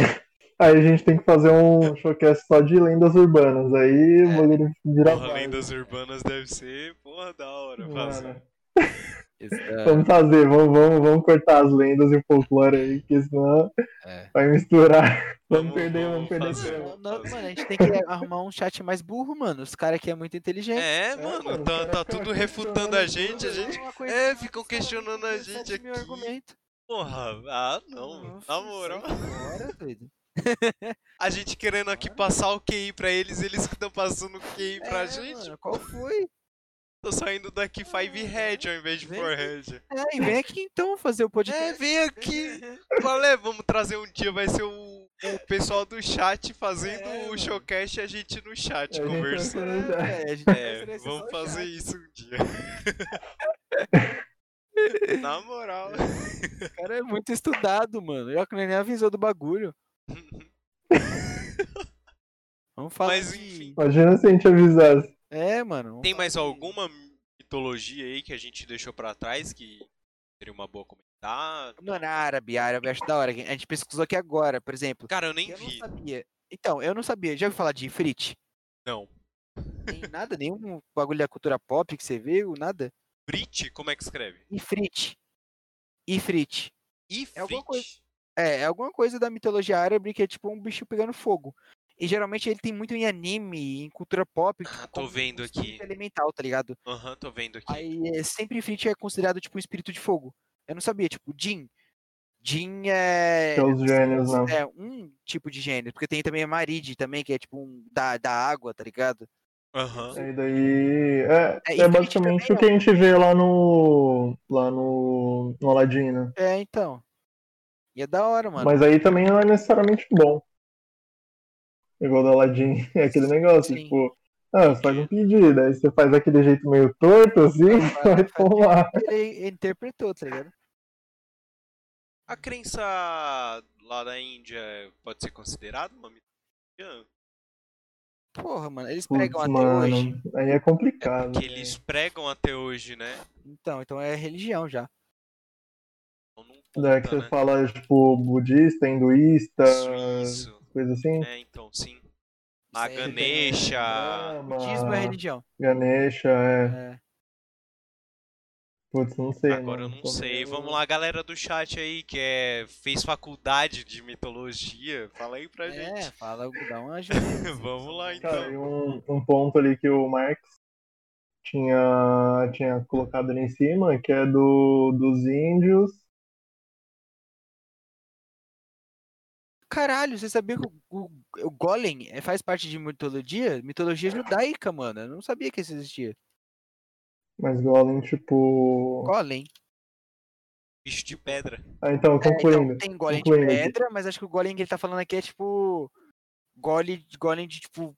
É. Aí a gente tem que fazer um showcast só de lendas urbanas. Aí o bagulho vira porra, lendas urbanas deve ser, porra, da hora fazer. vamos fazer, vamos, vamos, vamos cortar as lendas e o folclore aí, porque senão é. vai misturar. Vamos, vamos perder, vamos, vamos perder. Não, não, mano, a gente tem que arrumar um chat mais burro, mano. Os caras aqui é muito inteligente. É, mano, é, tá, tá tudo refutando a gente, a gente. É, ficam questionando a gente aqui. Argumento. Porra, ah, não, na moral. Bora, doido a gente querendo aqui passar o QI pra eles, eles que estão passando o QI pra é, gente. Mano, qual foi? Tô saindo daqui 5 head ao invés de 4 head. É, e vem aqui então fazer o podcast. É, vem aqui. Valeu, vamos trazer um dia, vai ser o, o pessoal do chat fazendo é, o showcast e a gente no chat é, conversando. É, é vamos fazer chat. isso um dia. Na moral. O cara é muito estudado, mano. Eu que nem avisou do bagulho. Vamos falar. Mas enfim. Imagina se a gente avisasse. É, mano. Tem mais alguma mitologia aí que a gente deixou pra trás que seria uma boa comentar? Mano, árabe, árabe, acho da hora. A gente pesquisou aqui agora, por exemplo. Cara, eu nem eu vi. Não sabia. Então, eu não sabia. Já ouviu falar de Ifrit? Não. Tem nada, nenhum bagulho da cultura pop que você viu, nada? Ifrit? Como é que escreve? Ifrit. Ifrit. Ifrit? É alguma coisa. É, é alguma coisa da mitologia árabe que é tipo um bicho pegando fogo. E geralmente ele tem muito em anime, em cultura pop. Ah, tô vendo aqui. Elemental, tá ligado? Aham, uhum, tô vendo aqui. Aí é, sempre Infinity é considerado tipo um espírito de fogo. Eu não sabia, tipo, Jin. Jin é. Que é os gênios, não. É um tipo de gênio. Porque tem também a Maride também, que é tipo um da, da água, tá ligado? Aham. Uhum. E daí. É, é, é basicamente o que a gente vê lá no. lá no. no Aladdin, né? É, então. E é da hora, mano. Mas aí também não é necessariamente bom. Igual do Aladdin, é aquele negócio, Sim. tipo, ah, você faz um pedido, aí você faz aquele jeito meio torto, assim, vai tomar. Ele interpretou, tá ligado? A crença lá da Índia pode ser considerada uma mitologia? Porra, mano, eles pregam Putz, até mano, hoje. Aí é complicado. É porque eles pregam até hoje, né? Então, então é religião já. Então é que né? você fala, tipo, budista, hinduísta, isso, isso. coisa assim? É, então, sim. A Ganesha. Budismo é religião. Ganesha, é. é. Putz, não sei. Agora mano. eu não sei. Vamos lá, galera do chat aí que é, fez faculdade de mitologia. Fala aí pra é, gente. É, fala, dá uma ajuda. Vamos lá então. Cara, um, um ponto ali que o Marx tinha, tinha colocado ali em cima, que é do, dos índios. Caralho, você sabia que o, o, o Golem é, faz parte de mitologia? Mitologia judaica, mano. Eu não sabia que isso existia. Mas Golem, tipo. Golem. Bicho de pedra. Ah, então, concluindo. É, então, tem Golem concluindo. de pedra, mas acho que o Golem que ele tá falando aqui é tipo. Golem, golem de tipo.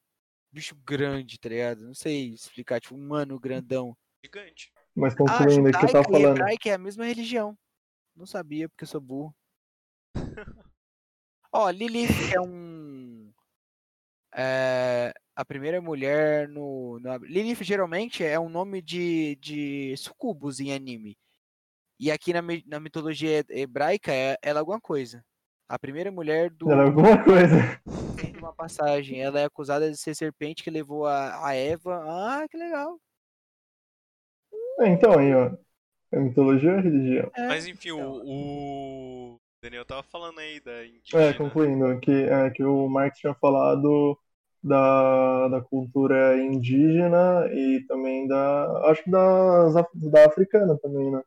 Bicho grande, tá ligado? Não sei explicar, tipo, humano grandão. Gigante. Mas concluindo, ah, que você tá falando. que é a mesma religião. Não sabia, porque eu sou burro. Ó, Lilith é um. É, a primeira mulher no, no. Lilith geralmente é um nome de, de sucubus em anime. E aqui na, na mitologia hebraica é, ela é alguma coisa. A primeira mulher do. Ela é alguma coisa. Tem uma passagem. Ela é acusada de ser serpente que levou a, a Eva. Ah, que legal. É, então, aí, ó. A mitologia ou religião? É, Mas enfim, então. o, o, Daniel tava falando aí da indígena. É, concluindo, que, é, que o Marx tinha falado da, da cultura indígena e também da. Acho que da, da africana também, né?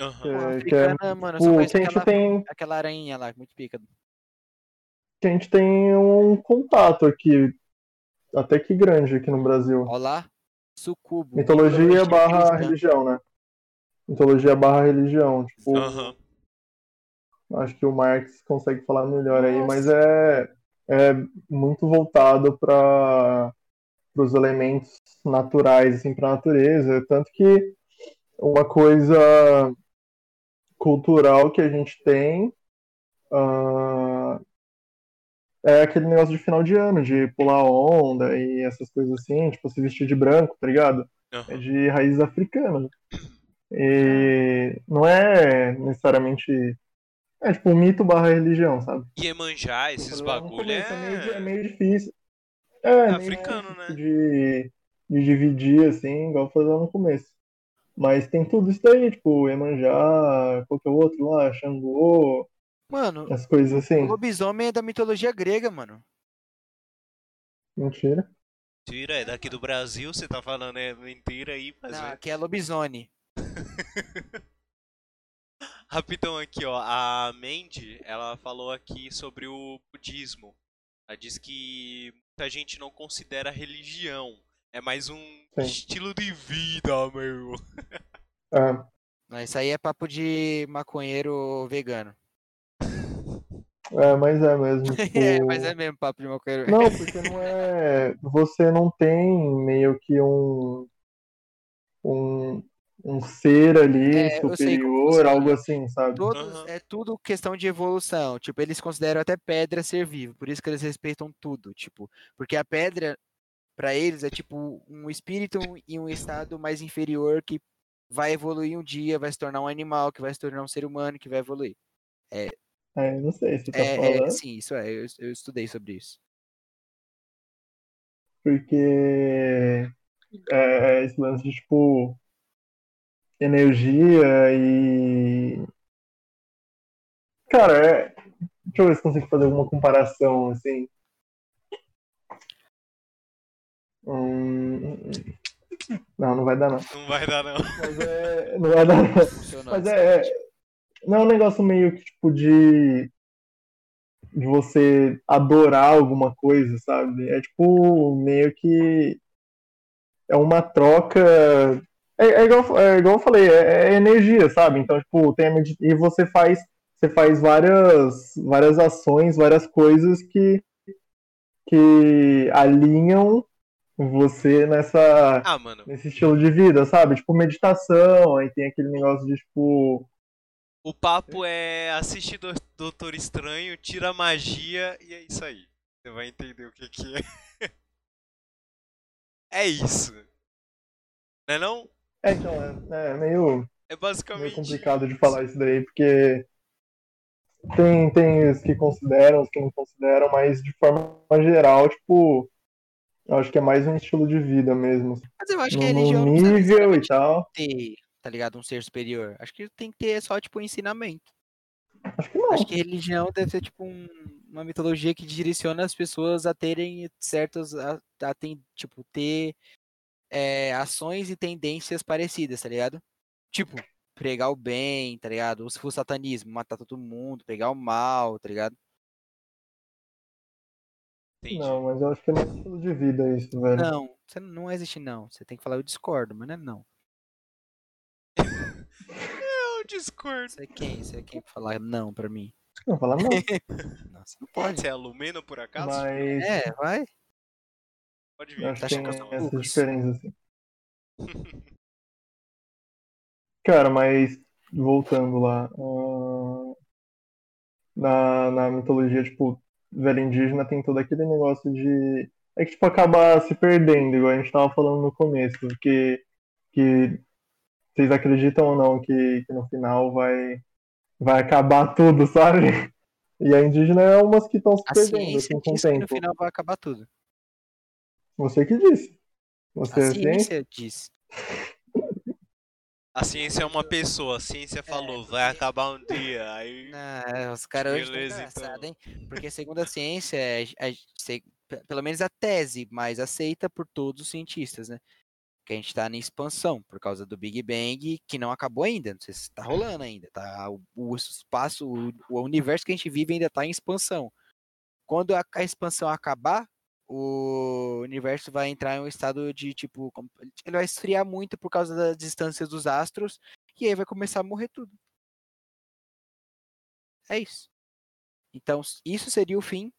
Uhum. Que, africana, que é, mano, tipo, que a gente aquela, tem. Aquela aranha lá, muito pica. Que a gente tem um contato aqui, até que grande aqui no Brasil. Olá, sucubo. Mitologia, mitologia barra cristã. religião, né? Mitologia barra religião. Tipo, uhum. Acho que o Marx consegue falar melhor aí, mas é é muito voltado para os elementos naturais, assim, para a natureza. Tanto que uma coisa cultural que a gente tem uh, é aquele negócio de final de ano, de pular onda e essas coisas assim, tipo, se vestir de branco, tá ligado? Uhum. É de raiz africana. E não é necessariamente é tipo mito barra religião, sabe? Iemanjá, esses bagulho é... É meio, é meio difícil. É, é africano, né? De, de dividir, assim, igual fazer no começo. Mas tem tudo isso daí, tipo, Iemanjá, qualquer outro lá, Xangô. Mano, as coisas assim. O lobisomem é da mitologia grega, mano. Mentira. Mentira, é daqui do Brasil, você tá falando é mentira aí, mas. Não, é... aqui é lobisomem. Rapidão aqui, ó. A Mandy, ela falou aqui sobre o budismo. Ela diz que muita gente não considera religião. É mais um Sim. estilo de vida, meu. É. Isso aí é papo de maconheiro vegano. É, mas é mesmo. Tipo... é, mas é mesmo papo de maconheiro Não, porque não é. Você não tem meio que um. Um, um ser ali é, superior, algo assim, sabe? Todos, uhum. É tudo questão de evolução. Tipo, eles consideram até pedra ser vivo, por isso que eles respeitam tudo, tipo, porque a pedra para eles é tipo um espírito em um estado mais inferior que vai evoluir um dia, vai se tornar um animal, que vai se tornar um ser humano, que vai evoluir. É, é não sei se tá é, é falando. É, sim, isso é, eu, eu estudei sobre isso. Porque é, esse lance de, tipo, energia e. Cara, é... deixa eu ver se consigo fazer alguma comparação assim. Hum... Não, não vai dar não. Não vai dar não. Mas é... Não vai dar não. Mas é... Não é um negócio meio que tipo de de você adorar alguma coisa, sabe? É tipo meio que é uma troca é, é, igual, é igual eu falei, é, é, energia, sabe? Então, tipo, tem a e você faz, você faz várias, várias ações, várias coisas que, que alinham você nessa ah, nesse estilo de vida, sabe? Tipo meditação, aí tem aquele negócio de tipo o papo é assistir Doutor Estranho, tira a magia e é isso aí. Você vai entender o que que é. é isso. Não é não? É, então, é, é meio, é basicamente... meio complicado de falar isso daí, porque tem, tem os que consideram, os que não consideram, mas de forma geral, tipo, eu acho que é mais um estilo de vida mesmo. Mas eu acho no, que a religião nível e tal. Ter tá ligado? Um ser superior. Acho que tem que ter só, tipo, um ensinamento. Acho que não. Acho que religião deve ser, tipo, um, uma mitologia que direciona as pessoas a terem certos. a, a tem, tipo, ter é, ações e tendências parecidas, tá ligado? Tipo, pregar o bem, tá ligado? Ou se for satanismo, matar todo mundo, pregar o mal, tá ligado? Entendi. Não, mas eu acho que é mais estilo de vida isso, velho. Não, você não existe não. Você tem que falar eu discordo, mas não é não. eu discordo. Você é quem? Você é quem pra falar não pra mim? Não, fala não. Nossa, não pode. Você é alumínio por acaso? Mas... É, vai. Pode vir. Acho Tá que tem essa diferença, assim. Cara, mas voltando lá. ah, na, na mitologia, tipo, velho indígena tem todo aquele negócio de. É que, tipo, acaba se perdendo, igual a gente tava falando no começo, que, que vocês acreditam ou não que, que no final vai, vai acabar tudo, sabe? E a indígena é umas que estão se A perdendo ciência assim, com o diz que no final vai acabar tudo. Você que disse. Você A é ciência? ciência diz. A ciência é uma pessoa, a ciência falou, vai acabar um dia. Aí. Ah, os caras hoje estão Beleza, engraçados, então. hein? Porque segundo a ciência, é, é- pelo menos a tese mais aceita por todos os cientistas, né? Que a gente tá em expansão por causa do Big Bang, que não acabou ainda. Não sei se tá rolando ainda, tá? O, o espaço, o, o universo que a gente vive ainda tá em expansão. Quando a, a expansão acabar, o universo vai entrar em um estado de tipo. Ele vai esfriar muito por causa das distâncias dos astros, e aí vai começar a morrer tudo. É isso. Então, isso seria o fim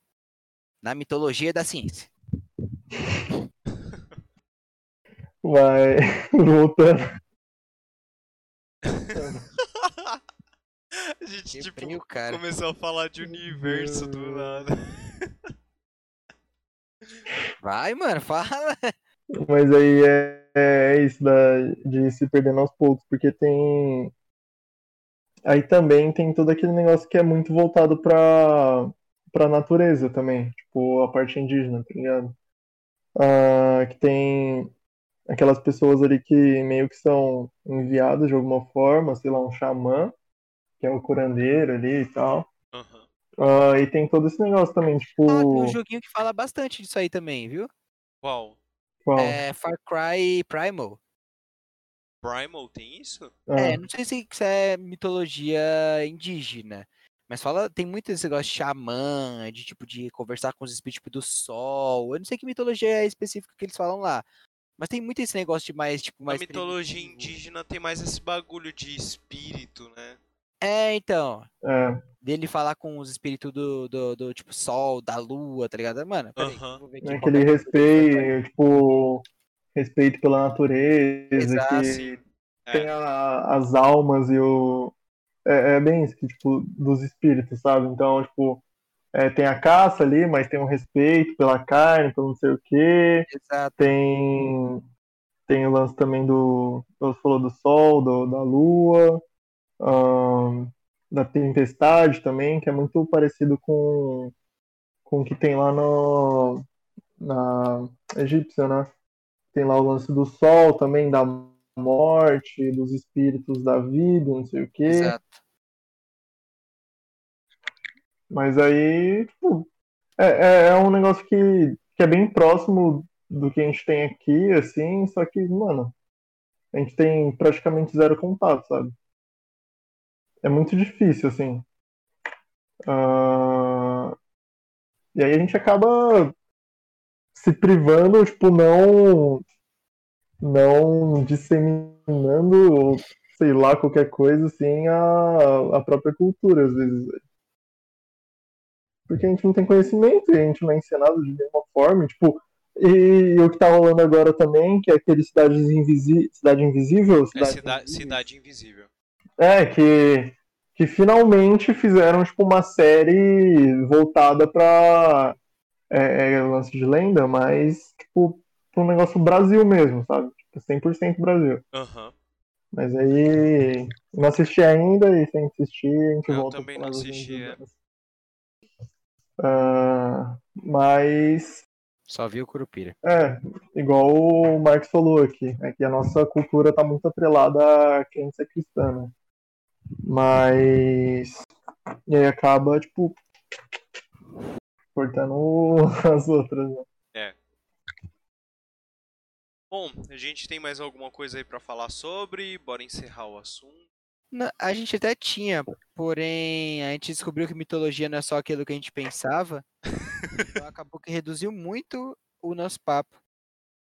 na mitologia da ciência. Vai. Voltando. a gente, tipo, Quebrei o cara. começou a falar de universo do nada. Vai, mano, fala. Mas aí é, é isso da, de se perdendo aos poucos, porque tem. Aí também tem todo aquele negócio que é muito voltado pra, pra natureza também, tipo a parte indígena, tá ligado? Ah, que tem aquelas pessoas ali que meio que são enviadas de alguma forma, sei lá, um xamã, que é o curandeiro ali e tal. Ah, e tem todo esse negócio também, tipo. Ah, tem um joguinho que fala bastante disso aí também, viu? Qual? qual? É Far Cry Primal. Primal tem isso? Ah, É, não sei se isso é mitologia indígena. Mas fala, tem muito esse negócio de xamã, de tipo, de conversar com os espíritos tipo, do sol. Eu não sei que mitologia é específica que eles falam lá. Mas tem muito esse negócio de mais, tipo, mais. mitologia primitivo. indígena tem mais esse bagulho de espírito, né? É, então. é. Dele falar com os espíritos do, do, do, tipo, sol, da lua, tá ligado? Mano, peraí, eu vou ver aqui aquele que é a mitologia respeito, tipo, respeito pela natureza, Exato, que sim. É. tem a- as almas e o. É, é bem isso, que, tipo, dos espíritos, sabe? Então, tipo, é, tem a caça ali, mas tem um respeito pela carne, pelo não sei o quê. Exato. Tem, tem o lance também do. Você falou do sol, do, da lua, ahn, da tempestade também, que é muito parecido com, com o que tem lá no, na egípcia, né? Tem lá o lance do sol também, da morte, dos espíritos da vida, não sei o quê. Exato. Mas aí, tipo, é, é, é um negócio que, que é bem próximo do que a gente tem aqui, assim, só que, mano, a gente tem praticamente zero contato, sabe? É muito difícil, assim. Ah, E aí a gente acaba se privando, tipo, não, não disseminando, ou sei lá, qualquer coisa, assim, a, a própria cultura, às vezes. Porque a gente não tem conhecimento e a gente não é ensinado de nenhuma forma, tipo, e, o que tá rolando agora também, que é aquele Cidades Cidade Invisível, É Cidade cida Invisível. cidade invisível. É, que, que finalmente fizeram tipo, uma série voltada pra é, é, lance de lenda, mas tipo, pra um negócio Brasil mesmo, sabe? Tipo, 100% Brasil. Aham. Mas aí não assisti ainda e sem assistir a gente Eu volta também pra não assisti, é. Ah, mas Só viu Curupira. É, igual o Marcos falou aqui, é que a nossa cultura tá muito atrelada à crença cristã, né? Mas. E aí acaba, tipo. Cortando as outras, né? É. Bom, a gente tem mais alguma coisa aí para falar sobre? Bora encerrar o assunto. Não, a gente até tinha, porém a gente descobriu que mitologia não é só aquilo que a gente pensava. então acabou que reduziu muito o nosso papo.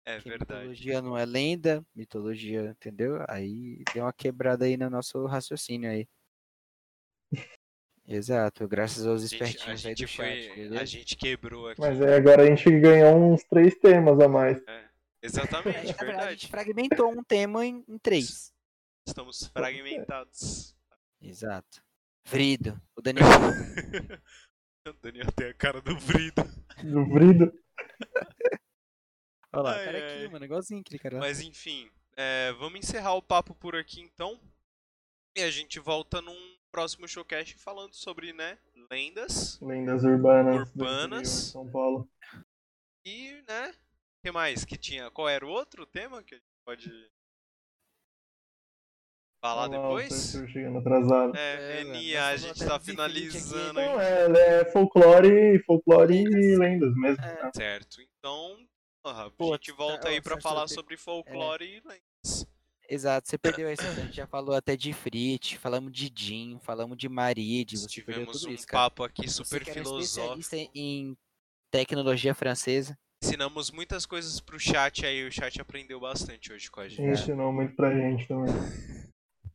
É verdade. Mitologia não é lenda, mitologia, entendeu? Aí deu uma quebrada aí no nosso raciocínio aí. Exato, graças aos espertinhos aí do foi, chat. A gente quebrou aqui. Mas aí agora a gente ganhou uns três temas a mais. É, exatamente, a gente, verdade. A gente fragmentou um tema em, em três. Estamos fragmentados. Exato. Vrido, o Daniel. o Daniel tem a cara do Vrido. Do Vrido. Olha lá, ai, cara aqui, mano, igualzinho aquele cara. Mas enfim, é, vamos encerrar o papo por aqui então. E a gente volta num próximo showcast falando sobre, né, lendas. Lendas urbanas. Urbanas. São Paulo. E, né, o que mais que tinha? Qual era o outro tema que a gente pode falar Olá, depois? chegando atrasado. É, é NIA, a gente tá finalizando Não, é, é folclore, folclore e lendas mesmo. É. Né? Certo, então a gente volta aí pra falar sobre folclore e lendas. Exato, você perdeu essa. A gente já falou até de Frit, falamos de Jim, falamos de Maride. Você Tivemos um isso, papo aqui super você filosófico. Especialista em tecnologia francesa. Ensinamos muitas coisas pro chat aí, o chat aprendeu bastante hoje com a gente. Ensinou muito pra gente também.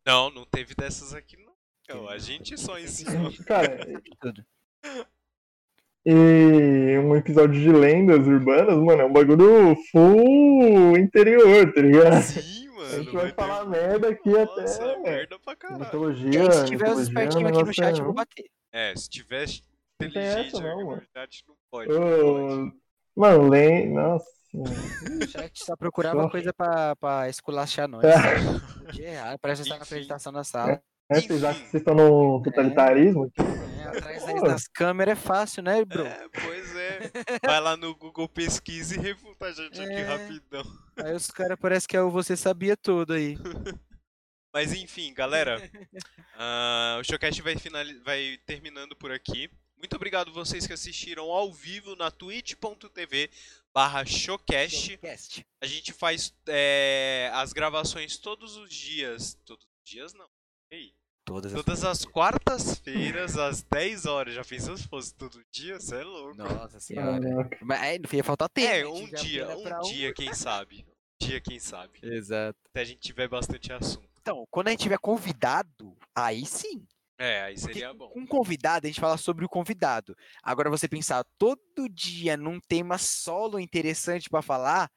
Não, não teve dessas aqui não. A gente só ensinou. Cara, e um episódio de lendas urbanas, mano, é um bagulho full interior, tá ligado? Sim, mano. A gente vai, vai falar ter... merda aqui Nossa, até. merda pra caralho. Mitologia. E se tiver os espertinhos aqui no chat, eu vou bater. É, se tiver inteligente essa, não, no chat, não pode. Não pode. Mano, lem... Nossa. O chat só procurava só... coisa pra, pra esculachar nós. É. Parece que tá na apresentação da sala. É, vocês acham que vocês estão no totalitarismo? É, atrás das câmeras é fácil, né, bro? É, pois é. Vai lá no Google Pesquisa e refuta a gente é. aqui rapidão. Aí os caras parecem que é o você sabia tudo aí. Mas enfim, galera. uh, o Showcast vai, vai terminando por aqui. Muito obrigado vocês que assistiram ao vivo na twitch.tv barra Showcast. A gente faz é, as gravações todos os dias. Todos os dias não. Ei. Todas, Todas as quartas-feiras, às 10 horas. Já pensou se fosse todo dia? Você é louco. Nossa senhora. Mas é, não ia faltar tempo. É, um dia, um dia, um... quem sabe. Um dia, quem sabe. Exato. Até a gente tiver bastante assunto. Então, quando a gente tiver convidado, aí sim. É, aí seria Porque bom. Com um convidado, a gente fala sobre o convidado. Agora, você pensar todo dia num tema solo interessante para falar,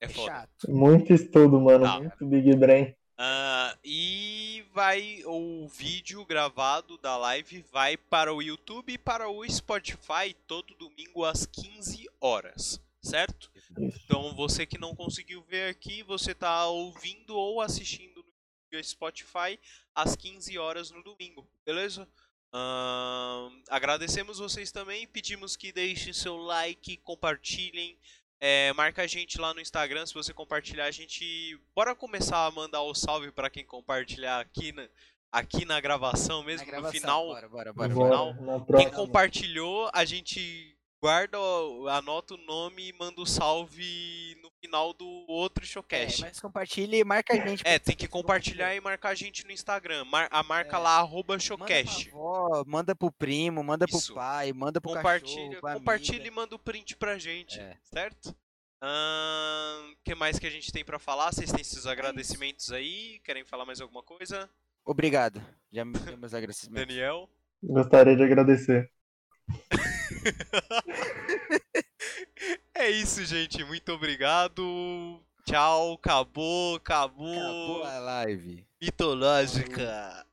é, é chato. Muito estudo, mano. Tá. Muito Big Brain. Uh, e vai o vídeo gravado da live vai para o YouTube e para o Spotify todo domingo às 15 horas, certo? Então você que não conseguiu ver aqui, você está ouvindo ou assistindo no Spotify às 15 horas no domingo, beleza? Uh, agradecemos vocês também, pedimos que deixem seu like, compartilhem, é, marca a gente lá no Instagram, se você compartilhar, a gente. Bora começar a mandar o salve para quem compartilhar aqui na, aqui na gravação mesmo, na gravação, no final. Bora, bora, bora, no final. Quem compartilhou, a gente guarda, anota o nome e manda o salve no final do outro showcast. É, mas compartilha e marca a gente. É, tem que compartilhar e marcar a gente no Instagram. Mar a marca é. lá, arroba showcast. Manda, avó, manda pro primo, manda Isso. pro pai, manda pro compartilha, cachorro, Compartilha e manda o print pra gente, é. certo? O uh, que mais que a gente tem para falar? Vocês têm esses agradecimentos aí? Querem falar mais alguma coisa? Obrigado. Já me deu meus agradecimentos. Daniel? Gostaria de agradecer. é isso, gente. Muito obrigado. Tchau. Acabou, acabou. Acabou a live. Mitológica.